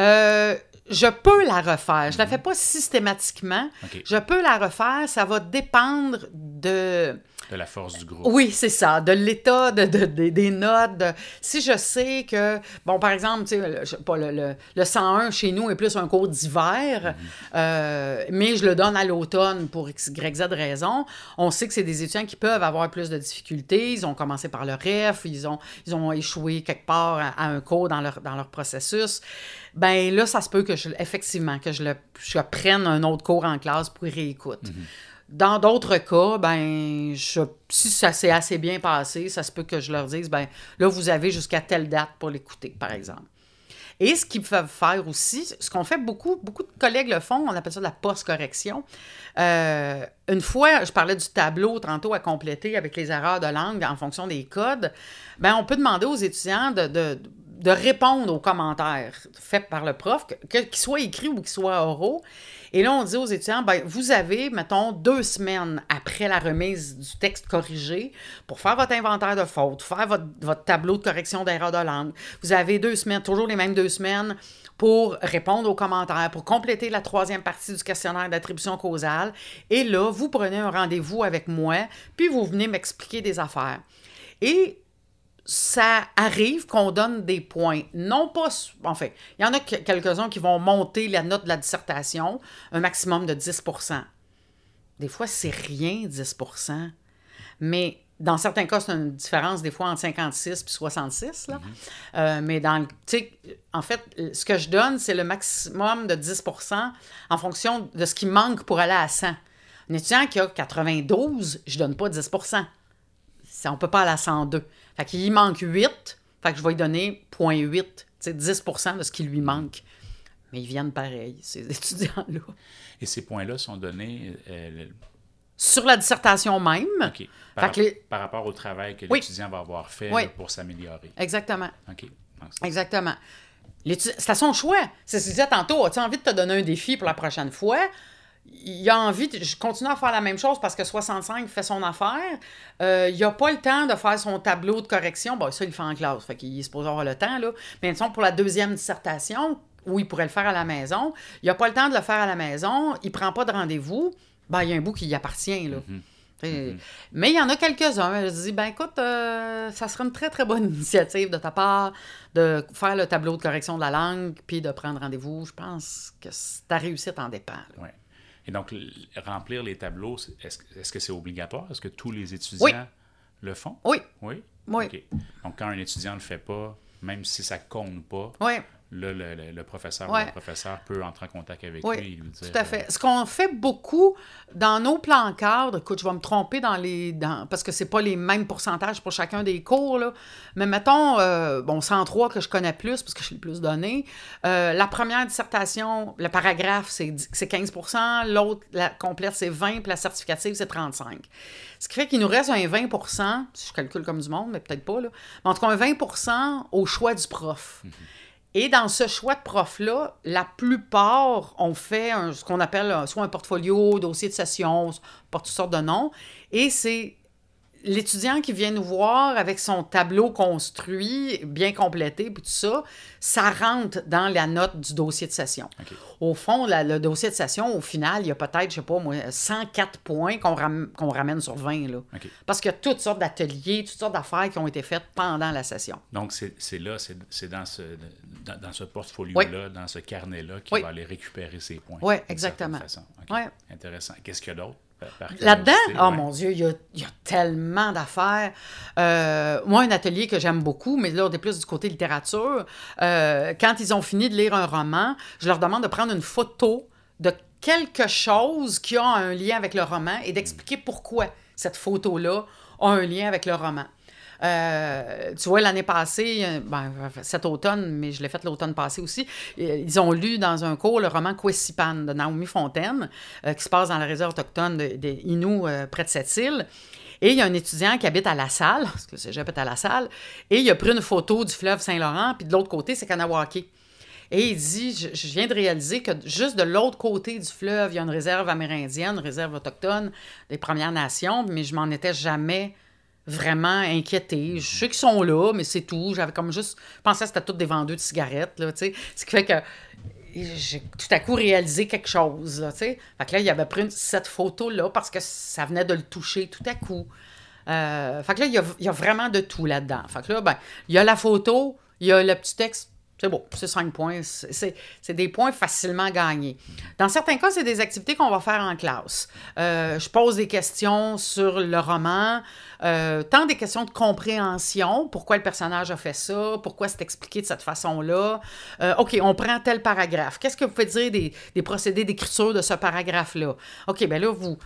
Speaker 2: Euh, je peux la refaire. Je la fais pas systématiquement. Je peux la refaire. Ça va dépendre de...
Speaker 1: De la force du groupe.
Speaker 2: Oui, c'est ça, de l'état de, de- de- des notes. de- si je sais que, bon, par exemple, tu sais, le, pas, le, le, le 101 chez nous est plus un cours d'hiver, euh, mais je le donne à l'automne pour X, Y, Z raison, on sait que c'est des étudiants qui peuvent avoir plus de difficultés. Ils ont commencé par le REF, ils ont, ils ont échoué quelque part à, à un cours dans leur, dans leur processus. Ben là, ça se peut que je, effectivement, que je, le, je prenne un autre cours en classe pour y réécoute. Dans d'autres cas, ben, si ça s'est assez bien passé, ça se peut que je leur dise, ben, là, vous avez jusqu'à telle date pour l'écouter, par exemple. Et ce qu'ils peuvent faire aussi, ce qu'on fait beaucoup, beaucoup de collègues le font, on appelle ça de la post-correction. Euh, une fois, je parlais du tableau tantôt à compléter avec les erreurs de langue en fonction des codes, ben, on peut demander aux étudiants de, de répondre aux commentaires faits par le prof, qu'ils soient écrits ou qu'ils soient oraux. Et là, on dit aux étudiants, ben, vous avez, mettons, deux semaines après la remise du texte corrigé pour faire votre inventaire de fautes, faire votre, votre tableau de correction d'erreur de langue. Vous avez deux semaines, toujours les mêmes deux semaines, pour répondre aux commentaires, pour compléter la troisième partie du questionnaire d'attribution causale. Et là, vous prenez un rendez-vous avec moi, puis vous venez m'expliquer des affaires. Et ça arrive qu'on donne des points. Non pas. Enfin, il y en a que- quelques-uns qui vont monter la note de la dissertation, un maximum de 10% Des fois, c'est rien, 10% Mais dans certains cas, c'est une différence, des fois, entre 56 et 66. Là. Euh, mais dans le. En fait, ce que je donne, c'est le maximum de 10% en fonction de ce qui manque pour aller à 100. Un étudiant qui a 92, je donne pas 10% ça, on peut pas aller à 102. Fait qu'il manque 8, fait que je vais lui donner 0.8, tu sais, 10% de ce qui lui manque. Mais ils viennent pareil, ces étudiants-là.
Speaker 1: Et ces points-là sont donnés euh, le-
Speaker 2: Sur la dissertation même,
Speaker 1: OK. Par,
Speaker 2: Fait que les-
Speaker 1: par rapport au travail que
Speaker 2: Oui.
Speaker 1: l'étudiant va avoir fait
Speaker 2: Oui.
Speaker 1: là, pour s'améliorer.
Speaker 2: exactement,
Speaker 1: OK. Donc, c'est-
Speaker 2: exactement. C'est à son choix. C'est ce que je disais tantôt, as-tu envie de te donner un défi pour la prochaine fois? Il a envie, de- je continue à faire la même chose parce que 65 fait son affaire. Euh, il n'a pas le temps de faire son tableau de correction. Bon, ça, il le fait en classe, fait qu'il est supposé avoir le temps, là. Mais disons, pour la deuxième dissertation, où il pourrait le faire à la maison, il n'a pas le temps de le faire à la maison, il prend pas de rendez-vous, ben, il y a un bout qui y appartient, là. T'sais, Mais il y en a quelques-uns. Je dis, ben écoute, euh, ça serait une très, très bonne initiative de ta part de faire le tableau de correction de la langue puis de prendre rendez-vous. Je pense que ta réussite en dépend. là.
Speaker 1: Ouais. Et donc, remplir les tableaux, est-ce que c'est obligatoire? Est-ce que tous les étudiants
Speaker 2: Oui.
Speaker 1: le font?
Speaker 2: Oui,
Speaker 1: Oui?
Speaker 2: Oui.
Speaker 1: Donc, quand un étudiant ne le fait pas, même si ça compte pas,
Speaker 2: oui.
Speaker 1: Là, le, le- le professeur
Speaker 2: Ouais.
Speaker 1: ou le professeur peut entrer en contact avec
Speaker 2: Oui,
Speaker 1: lui et lui dire...
Speaker 2: tout à fait. Ce qu'on fait beaucoup dans nos plans cadres, écoute, je vais me tromper dans les. Dans, parce que c'est pas les mêmes pourcentages pour chacun des cours, là. Mais mettons, euh, bon, 103 que je connais plus, parce que je l'ai plus donné. Euh, la première dissertation, le paragraphe, c'est dix- c'est 15% l'autre, la complète, c'est 20 puis la certificative, c'est 35 Ce qui fait qu'il nous reste un 20% si je calcule comme du monde, mais peut-être pas, là. Mais en tout cas, un 20% au choix du prof. Et dans ce choix de prof-là, la plupart ont fait ce qu'on appelle soit un portfolio, dossier de session, porte toutes sortes de noms. Et c'est l'étudiant qui vient nous voir avec son tableau construit, bien complété, puis tout ça, ça rentre dans la note du dossier de session. Au fond, le dossier de session, au final, il y a peut-être, je sais pas moi, 104 points qu'on ramène sur 20. Là. Parce qu'il y a toutes sortes d'ateliers, toutes sortes d'affaires qui ont été faites pendant la session.
Speaker 1: Donc, c'est là, c'est dans ce, dans, ce portfolio-là, dans ce carnet-là, qu'il va aller récupérer ces points.
Speaker 2: Oui, exactement.
Speaker 1: Intéressant. Qu'est-ce qu'il y a d'autre?
Speaker 2: Là-dedans, oh mon Dieu, il y a, tellement d'affaires. Euh, moi, un atelier que j'aime beaucoup, mais là, on est plus du côté littérature. Euh, quand ils ont fini de lire un roman, je leur demande de prendre une photo de quelque chose qui a un lien avec le roman et d'expliquer pourquoi cette photo-là a un lien avec le roman. Euh, tu vois, l'année passée, euh, ben, cet automne, mais je l'ai fait l'automne passé aussi, euh, ils ont lu dans un cours le roman Kwesipan de Naomi Fontaine, qui se passe dans la réserve autochtone des Inuits près de cette île. Et il y a un étudiant qui habite à La Salle, parce que c'est j'habite à La Salle, et il a pris une photo du fleuve Saint-Laurent, puis de l'autre côté, c'est Kanawake. Et il dit je, viens de réaliser que juste de l'autre côté du fleuve, il y a une réserve amérindienne, une réserve autochtone des Premières Nations, mais je m'en étais jamais vraiment inquiétés. Je sais qu'ils sont là, mais c'est tout. J'avais comme juste pensé que c'était tous des vendeurs de cigarettes, là, tu sais. Ce qui fait que j'ai tout à coup réalisé quelque chose, là, tu sais. Fait que là, il avait pris cette photo-là parce que ça venait de le toucher tout à coup. Euh, fait que là, il y, a, il y a vraiment de tout là-dedans. Fait que là, ben, il y a la photo, il y a le petit texte c'est beau, c'est cinq points. C'est des points facilement gagnés. Dans certains cas, c'est des activités qu'on va faire en classe. Euh, je pose des questions sur le roman, euh, tant des questions de compréhension, pourquoi le personnage a fait ça, pourquoi c'est expliqué de cette façon-là. Euh, OK, on prend tel paragraphe. Qu'est-ce que vous pouvez dire des, des procédés d'écriture de ce paragraphe-là? OK, bien là, vous,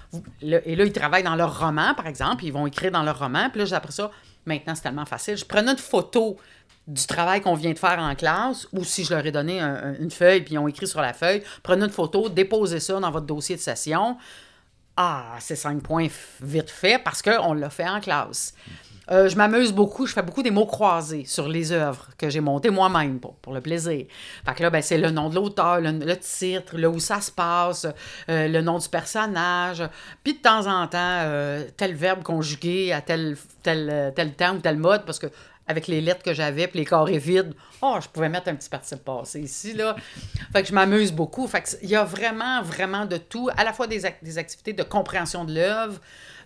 Speaker 2: et là, ils travaillent dans leur roman, par exemple, ils vont écrire dans leur roman, puis là, après ça, maintenant, c'est tellement facile. Je prenais une photo du travail qu'on vient de faire en classe, ou si je leur ai donné une feuille, puis ils ont écrit sur la feuille, prenez une photo, déposez ça dans votre dossier de session. Ah, c'est cinq points vite fait parce qu'on l'a fait en classe. Euh, je m'amuse beaucoup, je fais beaucoup des mots croisés sur les œuvres que j'ai montées moi-même pour, le plaisir. Fait que là, ben, c'est le nom de l'auteur, le, titre, là où ça se passe, euh, le nom du personnage, puis de temps en temps, euh, tel verbe conjugué à tel, tel, tel temps ou tel mode, parce que avec les lettres que j'avais, puis les carrés vides, oh, je pouvais mettre un petit participe passé ici, là. fait que je m'amuse beaucoup. Fait que il y a vraiment, vraiment de tout, à la fois des, des activités de compréhension de l'œuvre,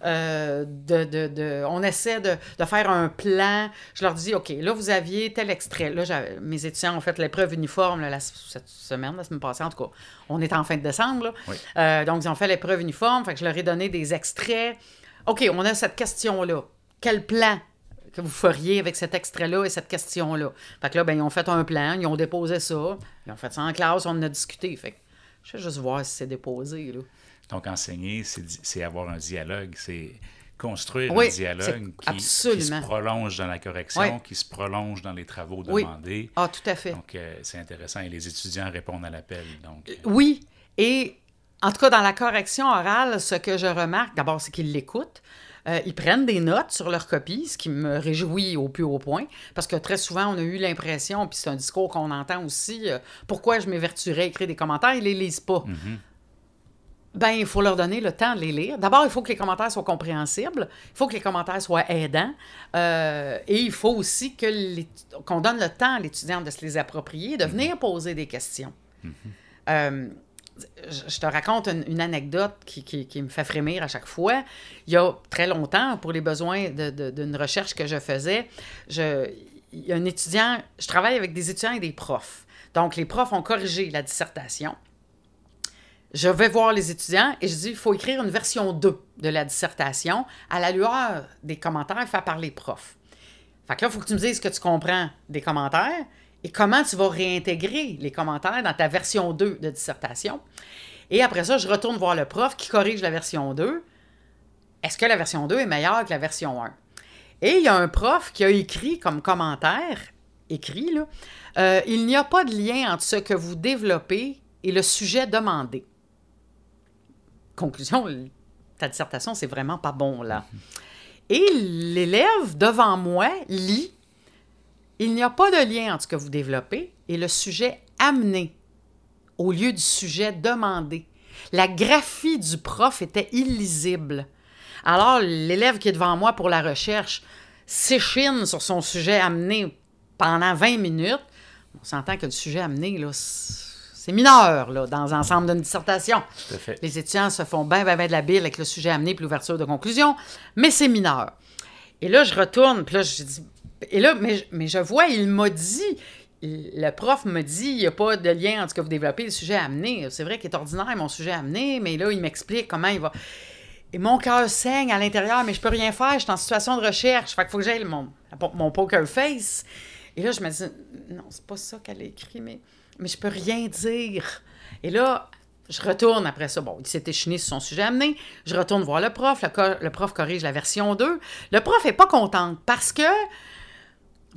Speaker 2: euh, de, de, de, on essaie de, de, faire un plan. Je leur dis, OK, là, vous aviez tel extrait. Là, mes étudiants ont fait l'épreuve uniforme la, cette semaine, la semaine passée, en tout cas. On est en fin de décembre, là. Euh, donc, ils ont fait l'épreuve uniforme. Fait que je leur ai donné des extraits. OK, on a cette question-là. Quel plan que vous feriez avec cet extrait-là et cette question-là. Fait que là, ben, ils ont fait un plan, ils ont déposé ça, ils ont fait ça en classe, on en a discuté. Fait que je vais juste voir si c'est déposé. Là.
Speaker 1: Donc, enseigner, c'est avoir un dialogue, c'est construire un dialogue qui, se prolonge dans la correction, qui se prolonge dans les travaux demandés.
Speaker 2: Ah, tout à fait.
Speaker 1: Donc, euh, c'est intéressant et les étudiants répondent à l'appel. Donc, euh,
Speaker 2: Oui, et en tout cas, dans la correction orale, ce que je remarque, d'abord, c'est qu'ils l'écoutent. Euh, ils prennent des notes sur leur copie, ce qui me réjouit au plus haut point, parce que très souvent, on a eu l'impression, puis c'est un discours qu'on entend aussi, euh, pourquoi je m'évertuerais à écrire des commentaires, ils les lisent pas. Mm-hmm. Ben, il faut leur donner le temps de les lire. D'abord, il faut que les commentaires soient compréhensibles, il faut que les commentaires soient aidants, euh, et il faut aussi qu'on donne le temps à l'étudiant de se les approprier, de venir poser des questions. Mm-hmm je te raconte une, anecdote qui, me fait frémir à chaque fois. Il y a très longtemps, pour les besoins d'une recherche que je faisais, il y a un étudiant, je travaille avec des étudiants et des profs. Donc, les profs ont corrigé la dissertation. Je vais voir les étudiants et je dis, il faut écrire une version 2 de la dissertation à la lueur des commentaires faits par les profs. Fait que là, il faut que tu me dises ce que tu comprends des commentaires et comment tu vas réintégrer les commentaires dans ta version 2 de dissertation? Et après ça, je retourne voir le prof qui corrige la version 2. Est-ce que la version 2 est meilleure que la version 1? Et il y a un prof qui a écrit comme commentaire, écrit, là, euh, il n'y a pas de lien entre ce que vous développez et le sujet demandé. Conclusion, ta dissertation, c'est vraiment pas bon, là. Et l'élève devant moi lit il n'y a pas de lien entre ce que vous développez et le sujet amené au lieu du sujet demandé. La graphie du prof était illisible. Alors, l'élève qui est devant moi pour la recherche s'échine sur son sujet amené pendant 20 minutes. On s'entend que le sujet amené, là, c'est mineur, là, dans l'ensemble d'une dissertation.
Speaker 1: Tout à fait.
Speaker 2: Les étudiants se font bien, bien, bien de la bile avec le sujet amené puis l'ouverture de conclusion, mais c'est mineur. Et là, je retourne, puis là, je dis... Et là, mais, mais je vois, il m'a dit, le prof me dit, il n'y a pas de lien entre ce que vous développez le sujet amené. C'est vrai qu'il est ordinaire, mon sujet amené, mais là, il m'explique comment il va... Et mon cœur saigne à l'intérieur, mais je peux rien faire, je suis en situation de recherche. Fait qu'il faut que j'aille mon, mon poker face. Et là, je me dis, non, c'est pas ça qu'elle a écrit, mais, mais je peux rien dire. Et là, je retourne après ça. Bon, il s'est échiné sur son sujet amené. Je retourne voir le prof. Le, prof corrige la version 2. Le prof est pas content parce que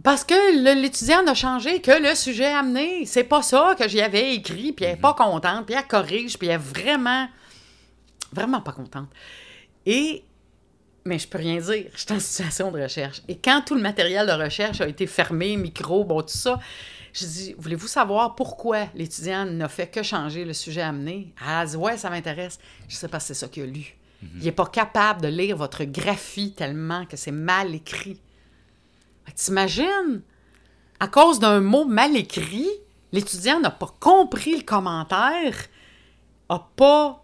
Speaker 2: parce que l'étudiant a changé, que le sujet amené, c'est pas ça que j'y avais écrit, puis elle est pas contente, puis elle corrige, puis elle est vraiment, vraiment pas contente. Et, mais je peux rien dire, je suis en situation de recherche. Et quand tout le matériel de recherche a été fermé, micro, bon, tout ça, je dis, voulez-vous savoir pourquoi l'étudiant n'a fait que changer le sujet amené? Elle dit, ouais, ça m'intéresse. Je sais pas si c'est ça qu'il a lu. Mhm. Il n'est pas capable de lire votre graphie tellement que c'est mal écrit. T'imagines? À cause d'un mot mal écrit, l'étudiant n'a pas compris le commentaire, n'a pas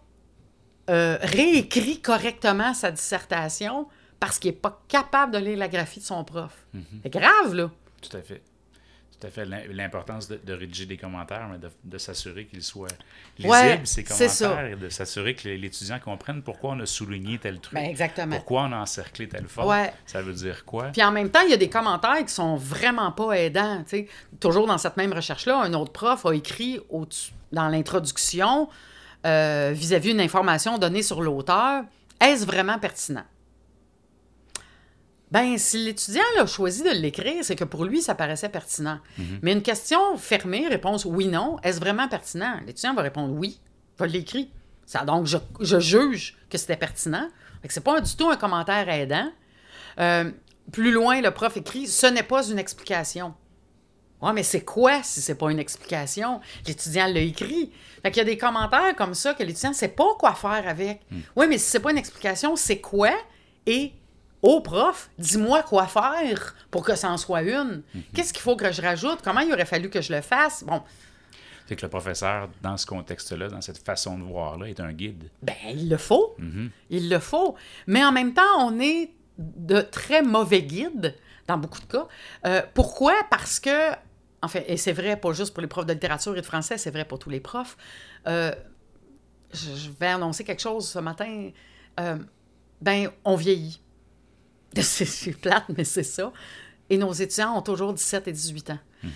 Speaker 2: euh, réécrit correctement sa dissertation parce qu'il n'est pas capable de lire la graphie de son prof. Mhm. C'est grave, là.
Speaker 1: Tout à fait. Tout à fait. L'importance de, rédiger des commentaires, mais de, s'assurer qu'ils soient lisibles, ces commentaires, et de s'assurer que l'étudiant comprenne pourquoi on a souligné tel truc.
Speaker 2: Ben, exactement.
Speaker 1: Pourquoi on a encerclé telle forme. Ça veut dire quoi?
Speaker 2: Puis en même temps, il y a des commentaires qui sont vraiment pas aidants. Toujours dans cette même recherche-là, un autre prof a écrit dans l'introduction euh, vis-à-vis d'une information donnée sur l'auteur, est-ce vraiment pertinent? Ben, si l'étudiant a choisi de l'écrire, c'est que pour lui, ça paraissait pertinent. Mhm. Mais une question fermée, réponse oui-non, est-ce vraiment pertinent? L'étudiant va répondre oui, je l'écris. Ça, donc, je, juge que c'était pertinent. Ce n'est pas du tout un commentaire aidant. Euh, plus loin, le prof écrit Ce n'est pas une explication. Ouais, mais c'est quoi si c'est pas une explication? L'étudiant l'a écrit. Fait qu'il y a des commentaires comme ça que l'étudiant ne sait pas quoi faire avec. Hmm. Oui, mais si c'est pas une explication, c'est quoi? Et au prof, dis-moi quoi faire pour que ça en soit une. Hmm. Qu'est-ce qu'il faut que je rajoute? Comment il aurait fallu que je le fasse? Bon.
Speaker 1: C'est que le professeur, dans ce contexte-là, dans cette façon de voir-là, est un guide.
Speaker 2: Ben, il le faut. Hmm. Il le faut. Mais en même temps, on est de très mauvais guides dans beaucoup de cas. Euh, pourquoi? Parce que en fait, et c'est vrai pas juste pour les profs de littérature et de français, c'est vrai pour tous les profs. Euh, je vais annoncer quelque chose ce matin. Euh, ben, on vieillit. C'est plate, mais c'est ça. Et nos étudiants ont toujours 17 et 18 ans. Mm-hmm.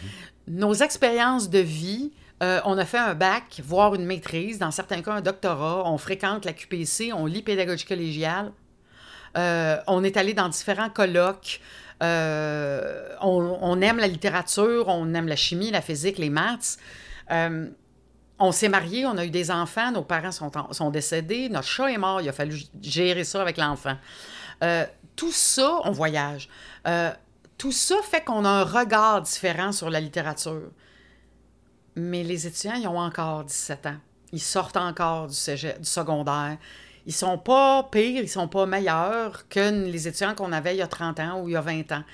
Speaker 2: Nos expériences de vie, euh, on a fait un bac, voire une maîtrise, dans certains cas un doctorat, on fréquente la QPC, on lit pédagogie collégiale, on est allé dans différents colloques, euh, on, aime la littérature, on aime la chimie, la physique, les maths. Euh, on s'est mariés, on a eu des enfants, nos parents sont, sont, décédés, notre chat est mort, il a fallu gérer ça avec l'enfant. Euh, tout ça, on voyage. tout ça fait qu'on a un regard différent sur la littérature. Mais les étudiants, ils ont encore 17 ans. Ils sortent encore du, secondaire ils sont pas pires, ils sont pas meilleurs que les étudiants qu'on avait il y a 30 ans ou il y a 20 ans.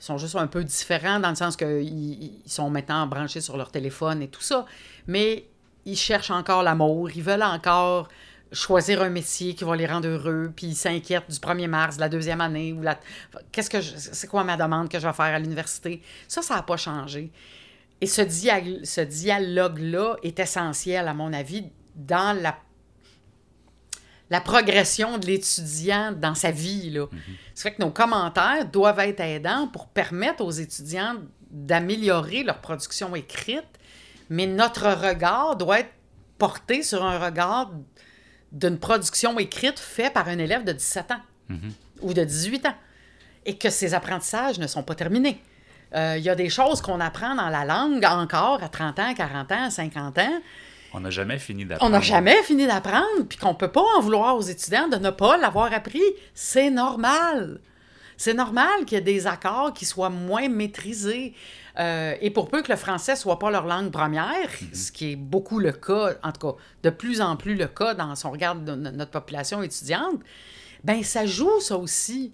Speaker 2: Ils sont juste un peu différents dans le sens qu'ils sont maintenant branchés sur leur téléphone et tout ça. Mais ils cherchent encore l'amour, ils veulent encore choisir un métier qui va les rendre heureux, puis ils s'inquiètent du 1er mars, de la deuxième année, ou la... Qu'est-ce que c'est quoi ma demande que je vais faire à l'université? Ça, ça n'a pas changé. Et ce, ce dialogue-là est essentiel, à mon avis, dans la la progression de l'étudiant dans sa vie. Là. Mm fait que nos commentaires doivent être aidants pour permettre aux étudiants d'améliorer leur production écrite, mais notre regard doit être porté sur un regard d'une production écrite faite par un élève de 17 ans ou de 18 ans, et que ces apprentissages ne sont pas terminés. Euh, il y a des choses qu'on apprend dans la langue encore à 30 ans, 40 ans, 50 ans,
Speaker 1: on n'a jamais fini d'apprendre.
Speaker 2: On n'a jamais fini d'apprendre, puis qu'on ne peut pas en vouloir aux étudiants de ne pas l'avoir appris. C'est normal. C'est normal qu'il y ait des accords qui soient moins maîtrisés. Euh, et pour peu que le français soit pas leur langue première, mhm. ce qui est beaucoup le cas, en tout cas, de plus en plus le cas dans, si on regarde notre population étudiante, ben ça joue, ça aussi.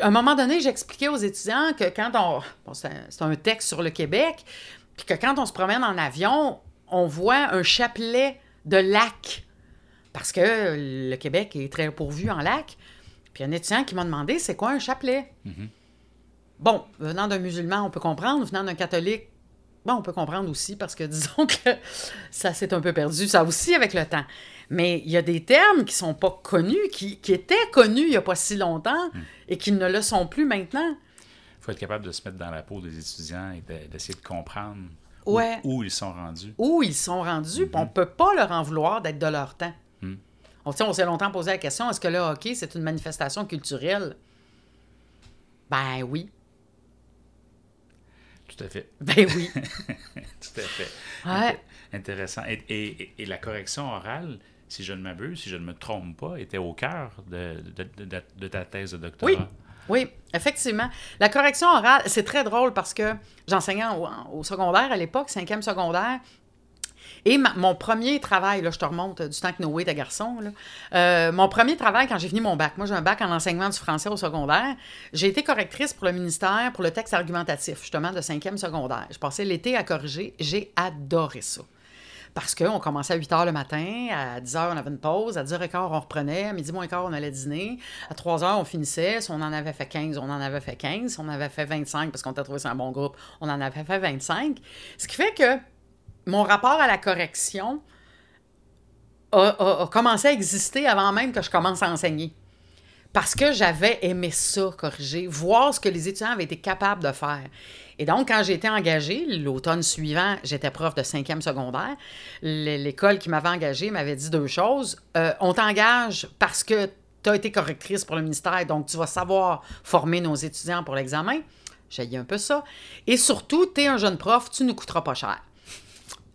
Speaker 2: À un moment donné, j'expliquais aux étudiants que quand on. Bon, c'est un, c'est un texte sur le Québec, puis que quand on se promène en avion, on voit un chapelet de lacs. Parce que le Québec est très pourvu en lacs. Puis un étudiant qui m'a demandé c'est quoi un chapelet? Bon, venant d'un musulman, on peut comprendre. Venant d'un catholique, bon, on peut comprendre aussi parce que disons que ça s'est un peu perdu, ça aussi avec le temps. Mais il y a des termes qui sont pas connus, qui, qui étaient connus il y a pas si longtemps et qui ne le sont plus maintenant.
Speaker 1: Il faut être capable de se mettre dans la peau des étudiants et de- d'essayer de comprendre où-
Speaker 2: Ouais.
Speaker 1: où, ils sont rendus.
Speaker 2: Où ils sont rendus, puis on peut pas leur en vouloir d'être de leur temps.
Speaker 1: Mm.
Speaker 2: On, on s'est longtemps posé la question est-ce que le hockey, c'est une manifestation culturelle? Ben oui.
Speaker 1: Tout à fait.
Speaker 2: Ben oui.
Speaker 1: Tout à fait.
Speaker 2: Ouais.
Speaker 1: Int- Intéressant. Et, et- et la correction orale, si je ne m'abuse, si je ne me trompe pas, était au cœur de, de- de- de ta thèse de doctorat.
Speaker 2: Oui, oui, effectivement. La correction orale, c'est très drôle parce que j'enseignais au, au secondaire à l'époque, cinquième secondaire. Et mon premier travail, là, je te remonte du temps que Noé était garçon, là. Euh, mon premier travail quand j'ai fini mon bac, moi j'ai un bac en enseignement du français au secondaire, j'ai été correctrice pour le ministère pour le texte argumentatif, justement, de cinquième secondaire. Je passais l'été à corriger, j'ai adoré ça. Parce qu'on commençait à 8 h le matin, à 10 h on avait une pause, à 10 h 15 on reprenait, à midi moins quart on allait dîner, à 3 h on finissait, si on en avait fait 15, on en avait fait 15, si on avait fait 25 parce qu'on t'a trouvé sur un bon groupe, on en avait fait 25. Ce qui fait que mon rapport à la correction a, commencé à exister avant même que je commence à enseigner. Parce que j'avais aimé ça, corriger, voir ce que les étudiants avaient été capables de faire. Et donc, quand j'ai été engagée, l'automne suivant, j'étais prof de cinquième secondaire. L'école qui m'avait engagée m'avait dit deux choses. Euh, on t'engage parce que tu as été correctrice pour le ministère, donc tu vas savoir former nos étudiants pour l'examen. J'ai dit un peu ça. Et surtout, tu es un jeune prof, tu ne coûteras pas cher.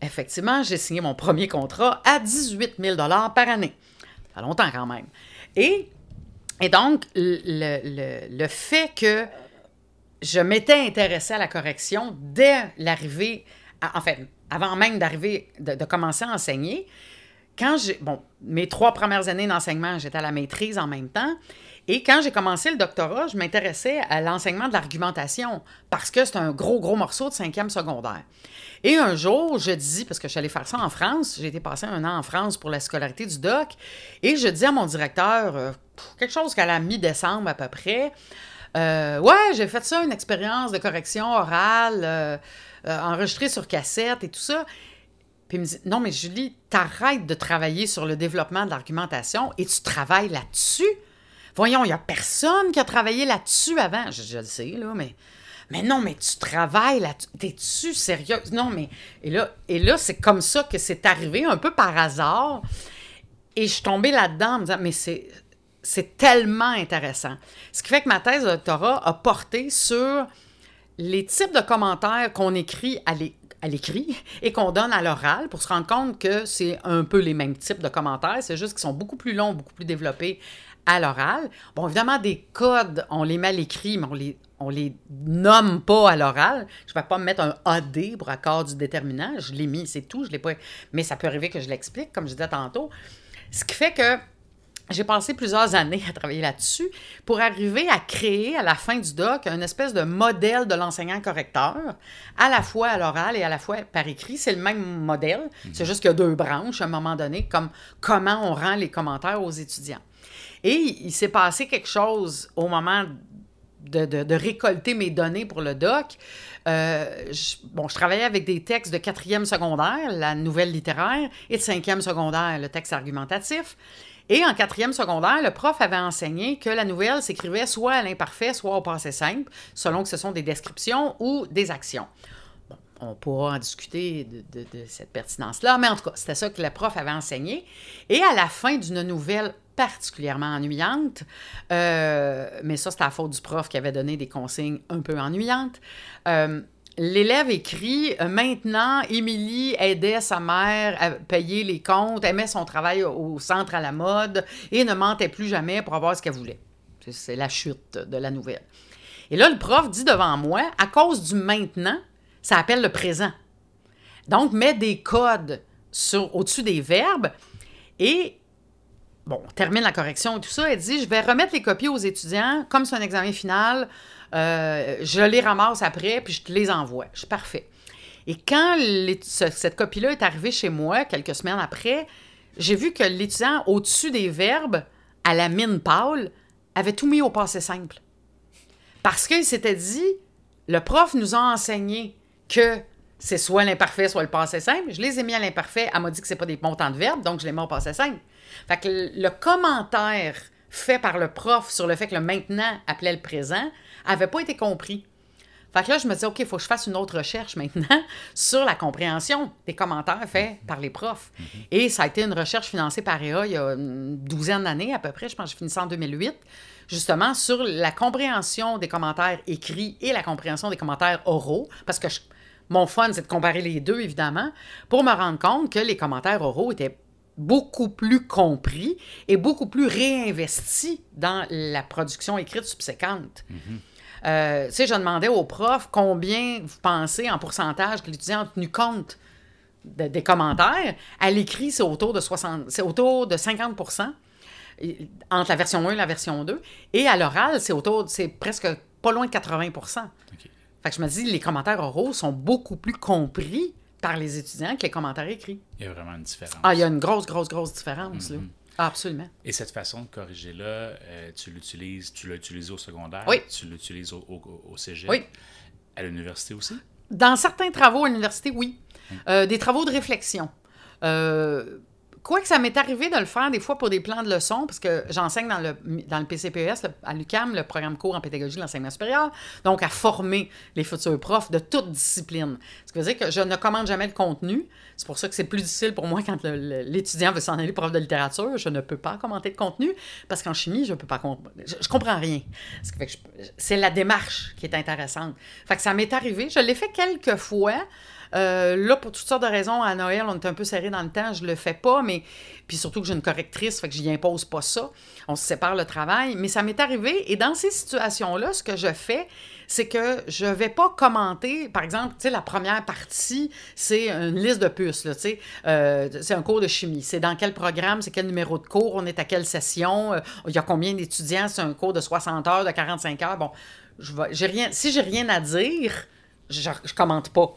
Speaker 2: Effectivement, j'ai signé mon premier contrat à 18 000 par année. Ça fait longtemps quand même. Et, donc, le, fait que je m'étais intéressée à la correction dès l'arrivée, en fait, avant même d'arriver, de commencer à enseigner, quand j'ai, bon, mes trois premières années d'enseignement, j'étais à la maîtrise en même temps. Et quand j'ai commencé le doctorat, je m'intéressais à l'enseignement de l'argumentation parce que c'est un gros, gros morceau de cinquième secondaire. Et un jour, je dis, parce que je suis faire ça en France, j'ai été passer un an en France pour la scolarité du doc, et je dis à mon directeur, euh, quelque chose qu'à la mi-décembre à peu près, euh, ouais, j'ai fait ça, une expérience de correction orale, euh, enregistrée sur cassette et tout ça. Me dit Non, mais Julie, t'arrêtes de travailler sur le développement de l'argumentation et tu travailles là-dessus. Voyons, il n'y a personne qui a travaillé là-dessus avant. Je, le sais, là, mais. Non, mais tu travailles là-dessus. T'es-tu sérieuse? Non, mais. Et là, et là c'est comme ça que c'est arrivé, un peu par hasard. Et je suis tombée là-dedans en me disant, mais c'est, tellement intéressant. Ce qui fait que ma thèse de doctorat a porté sur les types de commentaires qu'on écrit à l'é- à l'écrit et qu'on donne à l'oral pour se rendre compte que c'est un peu les mêmes types de commentaires, c'est juste qu'ils sont beaucoup plus longs, beaucoup plus développés à l'oral. Bon, évidemment, des codes, on les met à l'écrit, mais on les, on les nomme pas à l'oral. Je ne vais pas me mettre un AD pour accord du déterminant. Je l'ai mis, c'est tout. Je l'ai pas... Mais ça peut arriver que je l'explique, comme je disais tantôt. Ce qui fait que j'ai passé plusieurs années à travailler là-dessus pour arriver à créer à la fin du doc une espèce de modèle de l'enseignant correcteur, à la fois à l'oral et à la fois par écrit. C'est le même modèle, c'est juste qu'il y a deux branches à un moment donné, comme comment on rend les commentaires aux étudiants. Et il s'est passé quelque chose au moment de, de- de récolter mes données pour le doc. Euh, je, bon, je travaillais avec des textes de quatrième secondaire, la nouvelle littéraire, et de cinquième secondaire, le texte argumentatif. Et en quatrième secondaire, le prof avait enseigné que la nouvelle s'écrivait soit à l'imparfait, soit au passé simple, selon que ce sont des descriptions ou des actions. On pourra en discuter de, cette pertinence-là, mais en tout cas, c'était ça que le prof avait enseigné. Et à la fin d'une nouvelle particulièrement ennuyante, euh, mais ça, c'est la faute du prof qui avait donné des consignes un peu ennuyantes. euh, L'élève écrit euh, Maintenant, Émilie aidait sa mère à payer les comptes, aimait son travail au centre à la mode et ne mentait plus jamais pour avoir ce qu'elle voulait. C'est- la chute de la nouvelle. Et là, le prof dit devant moi À cause du maintenant, ça appelle le présent. Donc, met des codes au-dessus des verbes et bon, on termine la correction et tout ça. Elle dit Je vais remettre les copies aux étudiants, comme c'est un examen final, euh, je les ramasse après, puis je les envoie. Je suis parfait. Et quand cette copie-là est arrivée chez moi, quelques semaines après, j'ai vu que l'étudiant, au-dessus des verbes, à la mine pâle, avait tout mis au passé simple. Parce qu'il s'était dit, le prof nous a enseigné que c'est soit l'imparfait, soit le passé simple. Je les ai mis à l'imparfait. Elle m'a dit que c'est pas des montants de verbes, donc je les mets au passé simple. Fait que le commentaire fait par le prof sur le fait que le maintenant appelait le présent avait pas été compris. Fait que là, je me disais, OK, il faut que je fasse une autre recherche maintenant sur la compréhension des commentaires faits par les profs. Et ça a été une recherche financée par EA il y a une douzaine d'années à peu près. Je pense que j'ai fini ça en 2008. Justement, sur la compréhension des commentaires écrits et la compréhension des commentaires oraux. Parce que je- mon fun, c'est de comparer les deux, évidemment, pour me rendre compte que les commentaires oraux étaient beaucoup plus compris et beaucoup plus réinvestis dans la production écrite subséquente. Euh, tu sais, je demandais aux profs combien vous pensez en pourcentage que l'étudiant a tenu compte de- des commentaires. À l'écrit, c'est autour de 60, c'est autour de 50 et- entre la version 1 et la version 2. Et à l'oral, c'est autour, c'est presque pas loin de 80
Speaker 1: OK.
Speaker 2: Fait que je me dis, les commentaires oraux sont beaucoup plus compris par les étudiants que les commentaires écrits.
Speaker 1: Il y a vraiment une différence.
Speaker 2: Ah, il y a une grosse, grosse, grosse différence, là. Ah, absolument.
Speaker 1: Et cette façon de corriger-là, euh, tu l'utilises, tu l'as au secondaire,
Speaker 2: Oui.
Speaker 1: tu l'utilises au, au, au cégep,
Speaker 2: Oui.
Speaker 1: à l'université aussi?
Speaker 2: Dans certains travaux à l'université, oui. Euh, des travaux de réflexion. Euh, quoi que ça m'est arrivé de le faire des fois pour des plans de leçons, parce que j'enseigne dans le, dans le PCPES, à l'UCAM, le programme cours en pédagogie de l'enseignement supérieur, donc à former les futurs profs de toute discipline. Ce qui veut dire que je ne commande jamais le contenu. C'est pour ça que c'est plus difficile pour moi quand l'étudiant veut s'en aller prof de littérature. Je ne peux pas commenter de contenu, parce qu'en chimie, je peux pas... Je, je comprends rien. C'est la démarche qui est intéressante. Fait ça m'est arrivé. Je l'ai fait quelques fois. Euh, là, pour toutes sortes de raisons, à Noël, on est un peu serré dans le temps, je le fais pas, mais puis surtout que j'ai une correctrice, fait que j'y impose pas ça. On se sépare le travail, mais ça m'est arrivé. Et dans ces situations-là, ce que je fais, c'est que je vais pas commenter, par exemple, tu sais, la première partie, c'est une liste de puces, tu sais, Euh, c'est un cours de chimie. C'est dans quel programme, c'est quel numéro de cours, on est à quelle session, euh, il y a combien d'étudiants, c'est un cours de 60 heures, de 45 heures. Bon, je vais, j'ai rien, si j'ai rien à dire, je, je commente pas.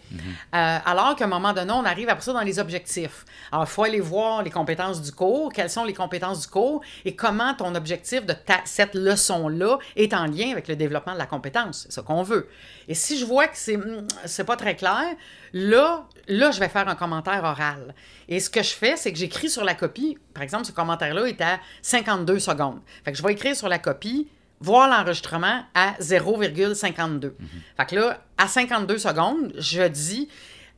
Speaker 2: Euh, alors qu'à un moment donné, on arrive après ça dans les objectifs. Alors, il faut aller voir les compétences du cours, quelles sont les compétences du cours et comment ton objectif de ta- cette leçon-là est en lien avec le développement de la compétence. C'est ce qu'on veut. Et si je vois que c'est hum, c'est pas très clair, là, là, je vais faire un commentaire oral. Et ce que je fais, c'est que j'écris sur la copie, par exemple, ce commentaire-là est à 52 secondes. Fait que je vais écrire sur la copie voir l'enregistrement à 0,52. Fait que là, à 52 secondes, je dis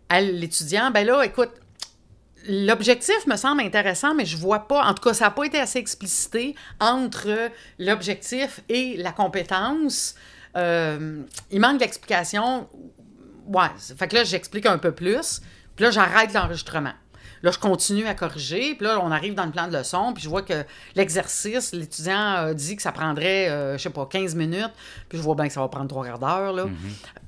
Speaker 2: à l'étudiant, ben là, écoute, l'objectif me semble intéressant, mais je vois pas, en tout cas, ça n'a pas été assez explicité entre l'objectif et la compétence. Euh, il manque d'explication. Ouais, fait que là, j'explique un peu plus. Puis là, j'arrête l'enregistrement. Là, je continue à corriger. Puis là, on arrive dans le plan de leçon. Puis je vois que l'exercice, l'étudiant dit que ça prendrait, euh, je sais pas, 15 minutes. Puis je vois bien que ça va prendre trois quarts d'heure. Là.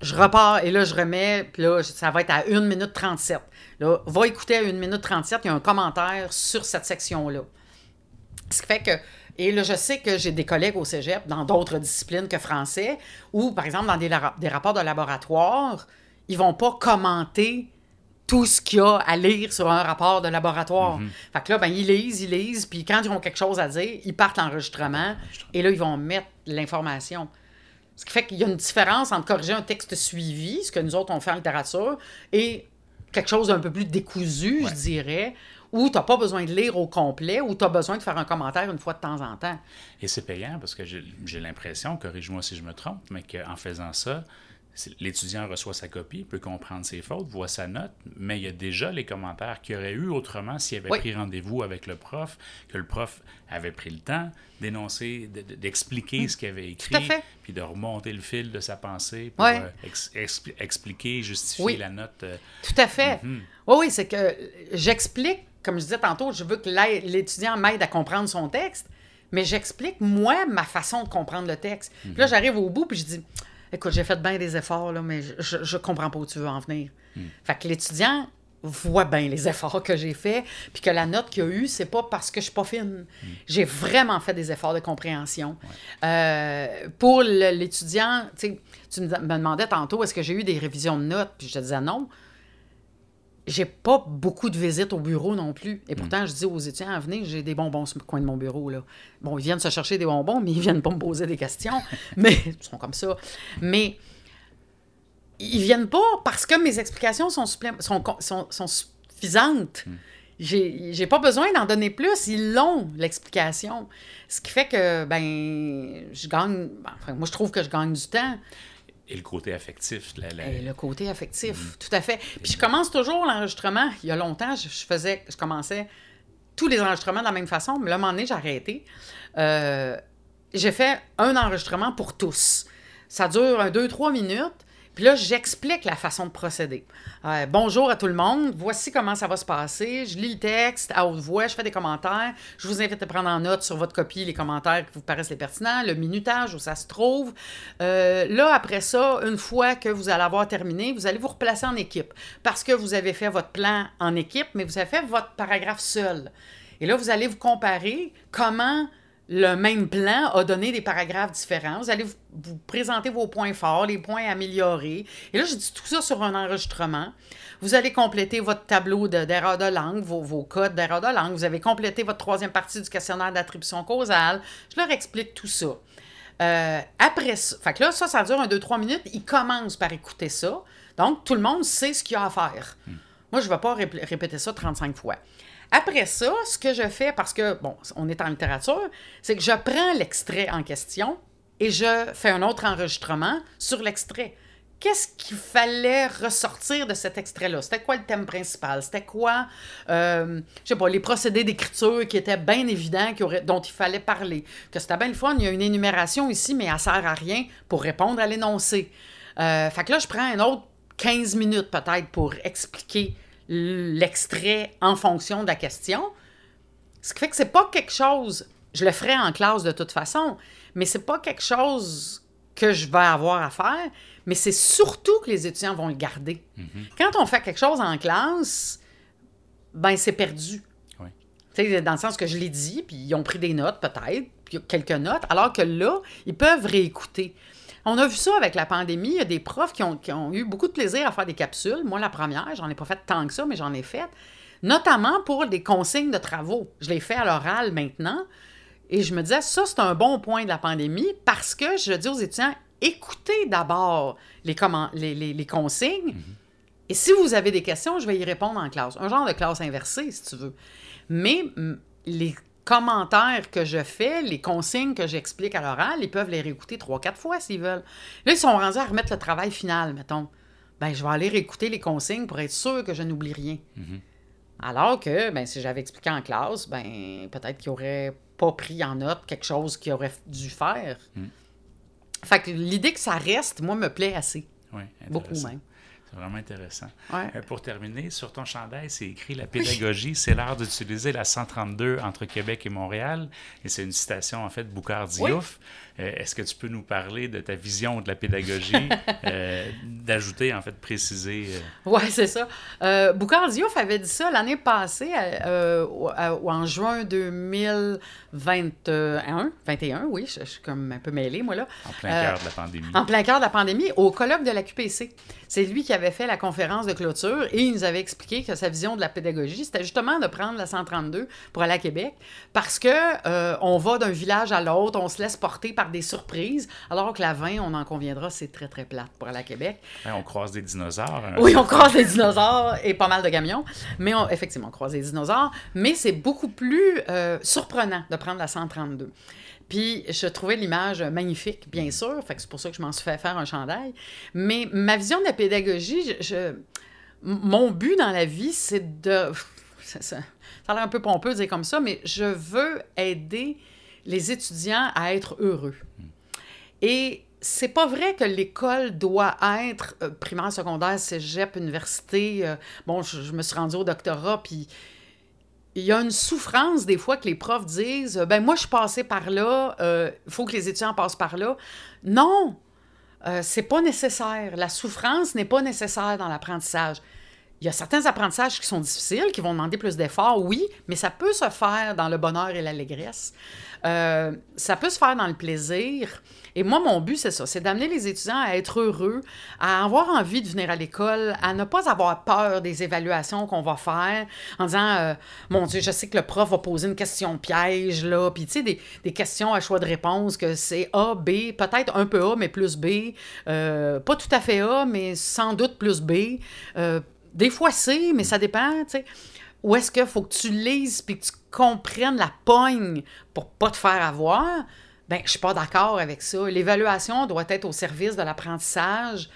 Speaker 2: Je repars et là, je remets. Puis là, ça va être à 1 minute 37. Là, va écouter à 1 minute 37. Il y a un commentaire sur cette section-là. Ce qui fait que. Et là, je sais que j'ai des collègues au cégep dans d'autres disciplines que français, où, par exemple, dans des, des rapports de laboratoire, ils vont pas commenter tout ce qu'il y a à lire sur un rapport de laboratoire. Fait que là, ben, ils lisent, ils lisent, puis quand ils ont quelque chose à dire, ils partent l'enregistrement, et là, ils vont mettre l'information. Ce qui fait qu'il y a une différence entre corriger un texte suivi, ce que nous autres on fait en littérature, et quelque chose d'un peu plus décousu, je dirais, où tu n'as pas besoin de lire au complet, où tu as besoin de faire un commentaire une fois de temps en temps.
Speaker 1: Et c'est payant parce que j'ai l'impression, corrige-moi si je me trompe, mais qu'en faisant ça, l'étudiant reçoit sa copie, peut comprendre ses fautes, voit sa note, mais il y a déjà les commentaires qu'il y aurait eu autrement s'il avait
Speaker 2: Oui.
Speaker 1: pris rendez-vous avec le prof, que le prof avait pris le temps d'énoncer, de- de- d'expliquer ce qu'il avait écrit, puis de remonter le fil de sa pensée pour euh, ex- expli- expliquer, justifier
Speaker 2: Oui.
Speaker 1: la note. euh,
Speaker 2: Tout à fait. Oui, oui, c'est que j'explique, comme je disais tantôt, je veux que l'étudiant m'aide à comprendre son texte, mais j'explique, moi, ma façon de comprendre le texte. Puis là, j'arrive au bout, puis je dis, écoute, j'ai fait bien des efforts, là, mais je, je, comprends pas où tu veux en venir. Fait que l'étudiant, voit bien les efforts que j'ai faits, puis que la note qu'il y a eu, c'est pas parce que je suis pas fine. J'ai vraiment fait des efforts de compréhension. Euh, pour l'étudiant, tu me demandais tantôt, est-ce que j'ai eu des révisions de notes, puis je te disais non. J'ai pas beaucoup de visites au bureau non plus. Et pourtant, je dis aux étudiants, venez, j'ai des bonbons sur le coin de mon bureau. Là. Bon, ils viennent se chercher des bonbons, mais ils viennent pas me poser des questions. mais ils sont comme ça. Mais ils viennent pas parce que mes explications sont, supplé- sont, con- sont, sont suffisantes. J'ai j'ai pas besoin d'en donner plus. Ils l'ont, l'explication. Ce qui fait que, ben, je gagne. Enfin, moi, je trouve que je gagne du temps.
Speaker 1: Et le côté affectif. la- la-
Speaker 2: Et le côté affectif, tout à fait. Puis je commence toujours l'enregistrement. Il y a longtemps, je, faisais, je commençais tous les enregistrements de la même façon, mais là, à un moment donné, j'ai arrêté. Euh, j'ai fait un enregistrement pour tous. Ça dure un, deux, trois minutes. Puis là, j'explique la façon de procéder. Euh, bonjour à tout le monde. Voici comment ça va se passer. Je lis le texte à haute voix, je fais des commentaires. Je vous invite à prendre en note sur votre copie les commentaires qui vous paraissent les pertinents, le minutage où ça se trouve. Euh, là, après ça, une fois que vous allez avoir terminé, vous allez vous replacer en équipe parce que vous avez fait votre plan en équipe, mais vous avez fait votre paragraphe seul. Et là, vous allez vous comparer comment le même plan a donné des paragraphes différents. Vous allez vous, vous présenter vos points forts, les points améliorés. Et là, je dis tout ça sur un enregistrement. Vous allez compléter votre tableau de- d'erreur de, langue, vos, vos codes d'erreur de langue. Vous avez complété votre troisième partie du questionnaire d'attribution causale. Je leur explique tout ça. Euh, après ça, fait que là, ça, ça dure un, deux, trois minutes. Ils commencent par écouter ça. Donc, tout le monde sait ce qu'il y a à faire. Moi, je ne vais pas rép- répéter ça 35 fois. Après ça, ce que je fais, parce que, bon, on est en littérature, c'est que je prends l'extrait en question et je fais un autre enregistrement sur l'extrait. Qu'est-ce qu'il fallait ressortir de cet extrait-là? C'était quoi le thème principal? C'était quoi, euh, je sais pas, les procédés d'écriture qui étaient bien évidents, dont il fallait parler? Que c'était bien le fun, il y a une énumération ici, mais elle sert à rien pour répondre à l'énoncé. Euh, fait que là, je prends un autre 15 minutes peut-être pour expliquer l'extrait en fonction de la question. Ce qui fait que c'est pas quelque chose, je le ferai en classe de toute façon, mais c'est pas quelque chose que je vais avoir à faire, mais c'est surtout que les étudiants vont le garder. Quand on fait quelque chose en classe, ben c'est perdu.
Speaker 1: Oui.
Speaker 2: Dans le sens que je l'ai dit, puis ils ont pris des notes peut-être, puis quelques notes, alors que là, ils peuvent réécouter. On a vu ça avec la pandémie. Il y a des profs qui ont, eu beaucoup de plaisir à faire des capsules. Moi, la première, j'en ai pas fait tant que ça, mais j'en ai fait. Notamment pour des consignes de travaux. Je les fais à l'oral maintenant. Et je me disais, ça, c'est un bon point de la pandémie parce que je dis aux étudiants, écoutez d'abord les consignes. Et si vous avez des questions, je vais y répondre en classe. Un genre de classe inversée, si tu veux. Mais mm, les commentaires que je fais, les consignes que j'explique à l'oral, ils peuvent les réécouter trois, quatre fois s'ils veulent. Là, ils sont rendus à remettre le travail final, mettons. Ben, je vais aller réécouter les consignes pour être sûr que je n'oublie rien. Alors que, ben, si j'avais expliqué en classe, ben, peut-être qu'ils n'auraient pas pris en note quelque chose qu'ils auraient dû faire. Fait que l'idée que ça reste, moi, me plaît assez.
Speaker 1: Oui,
Speaker 2: Beaucoup même.
Speaker 1: C'est vraiment intéressant.
Speaker 2: Ouais.
Speaker 1: Euh, pour terminer, sur ton chandail, c'est écrit La pédagogie, c'est l'art d'utiliser la 132 entre Québec et Montréal. Et c'est une citation, en fait, de Boucard Diouf. Est-ce que tu peux nous parler de ta vision de la pédagogie, euh, d'ajouter, en fait, préciser. euh,
Speaker 2: Oui, c'est ça. Euh, Diouf avait dit ça l'année passée, euh, en juin 2021. 21, oui, je, je suis comme un peu mêlée, moi, là.
Speaker 1: en plein
Speaker 2: Euh,
Speaker 1: cœur de la pandémie.
Speaker 2: En plein cœur de la pandémie, au colloque de la QPC. C'est lui qui avait fait la conférence de clôture et il nous avait expliqué que sa vision de la pédagogie, c'était justement de prendre la 132 pour aller à Québec parce que euh, on va d'un village à l'autre, on se laisse porter par des surprises, alors que la 20, on en conviendra, c'est très, très plate pour aller à Québec.
Speaker 1: Ouais, on croise des dinosaures. hein.
Speaker 2: Oui, on croise des dinosaures et pas mal de camions, mais on- effectivement, on croise des dinosaures, mais c'est beaucoup plus euh, surprenant de prendre la 132. Puis je trouvais l'image magnifique, bien sûr, fait que c'est pour ça que je m'en suis fait faire un chandail. Mais ma vision de la pédagogie, je, mon but dans la vie, c'est de... Ça, ça- ça a l'air un peu pompeux de dire comme ça, mais je veux aider les étudiants à être heureux. Et c'est pas vrai que l'école doit être euh, primaire, secondaire, cégep, université. euh, bon, je, me suis rendue au doctorat, puis il y a une souffrance des fois que les profs disent euh, ben moi je suis passé par là, il faut que les étudiants passent par là. Non, euh, c'est pas nécessaire. La souffrance n'est pas nécessaire dans l'apprentissage. Il y a certains apprentissages qui sont difficiles, qui vont demander plus d'efforts, oui, mais ça peut se faire dans le bonheur et l'allégresse. Euh, ça peut se faire dans le plaisir. Et moi, mon but, c'est ça, c'est d'amener les étudiants à être heureux, à avoir envie de venir à l'école, à ne pas avoir peur des évaluations qu'on va faire en disant, euh, mon Dieu, je sais que le prof va poser une question piège, là, puis tu sais, des, questions à choix de réponse, que c'est A, B, peut-être un peu A, mais plus B, euh, pas tout à fait A, mais sans doute plus B, euh, des fois C, mais ça dépend, tu sais. Ou est-ce qu'il faut que tu lises puis que tu comprennes la pogne pour pas te faire avoir? Ben, je suis pas d'accord avec ça. L'évaluation doit être au service de l'apprentissage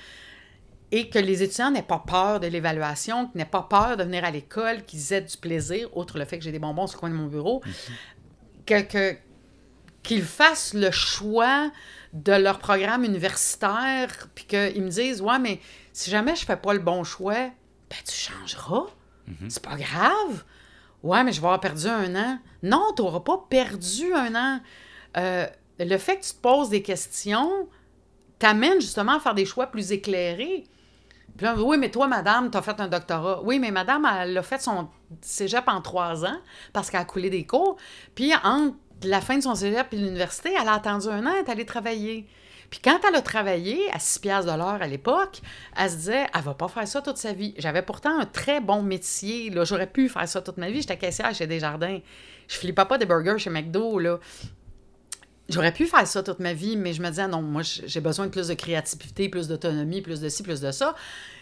Speaker 2: et que les étudiants n'aient pas peur de l'évaluation, qu'ils n'aient pas peur de venir à l'école, qu'ils aient du plaisir, outre le fait que j'ai des bonbons sur le coin de mon bureau, que, qu'ils fassent le choix de leur programme universitaire, puis qu'ils me disent Ouais, mais si jamais je fais pas le bon choix, ben tu changeras. C'est pas grave. Ouais, mais je vais avoir perdu un an. Non, tu n'auras pas perdu un an. Euh, le fait que tu te poses des questions t'amène justement à faire des choix plus éclairés. Puis là, oui, mais toi, madame, tu as fait un doctorat. Oui, mais madame, elle a fait son cégep en trois ans parce qu'elle a coulé des cours. Puis, entre la fin de son cégep et l'université, elle a attendu un an, elle est allée travailler. Puis quand elle a travaillé à 6 piastres de l'heure à l'époque, elle se disait, elle va pas faire ça toute sa vie. J'avais pourtant un très bon métier. Là, j'aurais pu faire ça toute ma vie. J'étais caissière chez Desjardins. Je flippais pas des burgers chez McDo. J'aurais pu faire ça toute ma vie, mais je me disais, non, moi, j'ai besoin de plus de créativité, plus d'autonomie, plus de ci, plus de ça.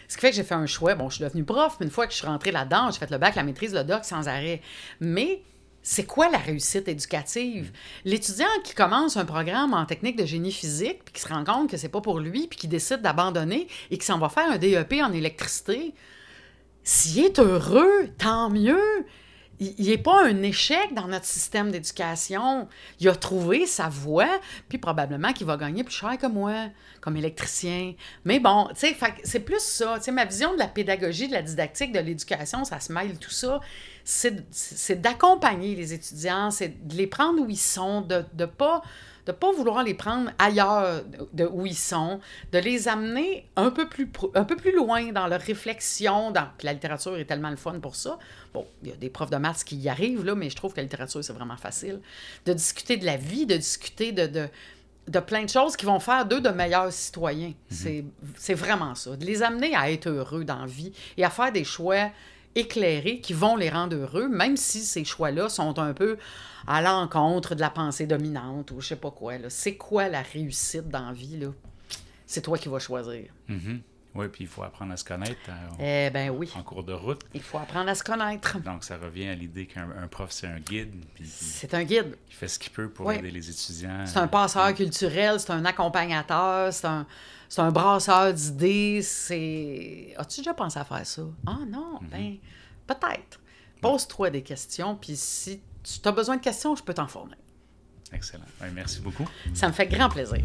Speaker 2: Ce qui fait que j'ai fait un choix. Bon, je suis devenue prof, mais une fois que je suis rentrée là-dedans, j'ai fait le bac, la maîtrise, le doc sans arrêt. Mais c'est quoi la réussite éducative? L'étudiant qui commence un programme en technique de génie physique, puis qui se rend compte que c'est pas pour lui, puis qui décide d'abandonner et qui s'en va faire un DEP en électricité, s'il est heureux, tant mieux il n'est pas un échec dans notre système d'éducation. Il a trouvé sa voie, puis probablement qu'il va gagner plus cher que moi, comme électricien. Mais bon, tu sais, c'est plus ça. Tu sais, ma vision de la pédagogie, de la didactique, de l'éducation, ça se mêle tout ça. C'est d'accompagner les étudiants, c'est de les prendre où ils sont, de ne pas de ne pas vouloir les prendre ailleurs de où ils sont, de les amener un peu plus, un peu plus loin dans leur réflexion. Dans... Puis la littérature est tellement le fun pour ça. Bon, il y a des profs de maths qui y arrivent, là, mais je trouve que la littérature, c'est vraiment facile. De discuter de la vie, de discuter de, de, de plein de choses qui vont faire d'eux de meilleurs citoyens. Mhm. C'est vraiment ça. De les amener à être heureux dans la vie et à faire des choix éclairés qui vont les rendre heureux, même si ces choix-là sont un peu à l'encontre de la pensée dominante ou je sais pas quoi. C'est quoi la réussite dans la vie? C'est toi qui vas choisir.
Speaker 1: Mm-hmm. Oui, puis il faut apprendre à se connaître
Speaker 2: euh, eh ben oui.
Speaker 1: en cours de route.
Speaker 2: Il faut apprendre à se connaître.
Speaker 1: Donc, ça revient à l'idée qu'un prof, c'est un guide.
Speaker 2: C'est un guide.
Speaker 1: Il fait ce qu'il peut pour aider les étudiants.
Speaker 2: C'est un passeur culturel, c'est un accompagnateur, c'est un, un brasseur d'idées. C'est... As-tu déjà pensé à faire ça? Ah non, mm-hmm. ben peut-être. Pose-toi des questions, puis si tu as besoin de questions, je peux t'en fournir.
Speaker 1: Excellent. merci beaucoup.
Speaker 2: Ça me fait grand plaisir.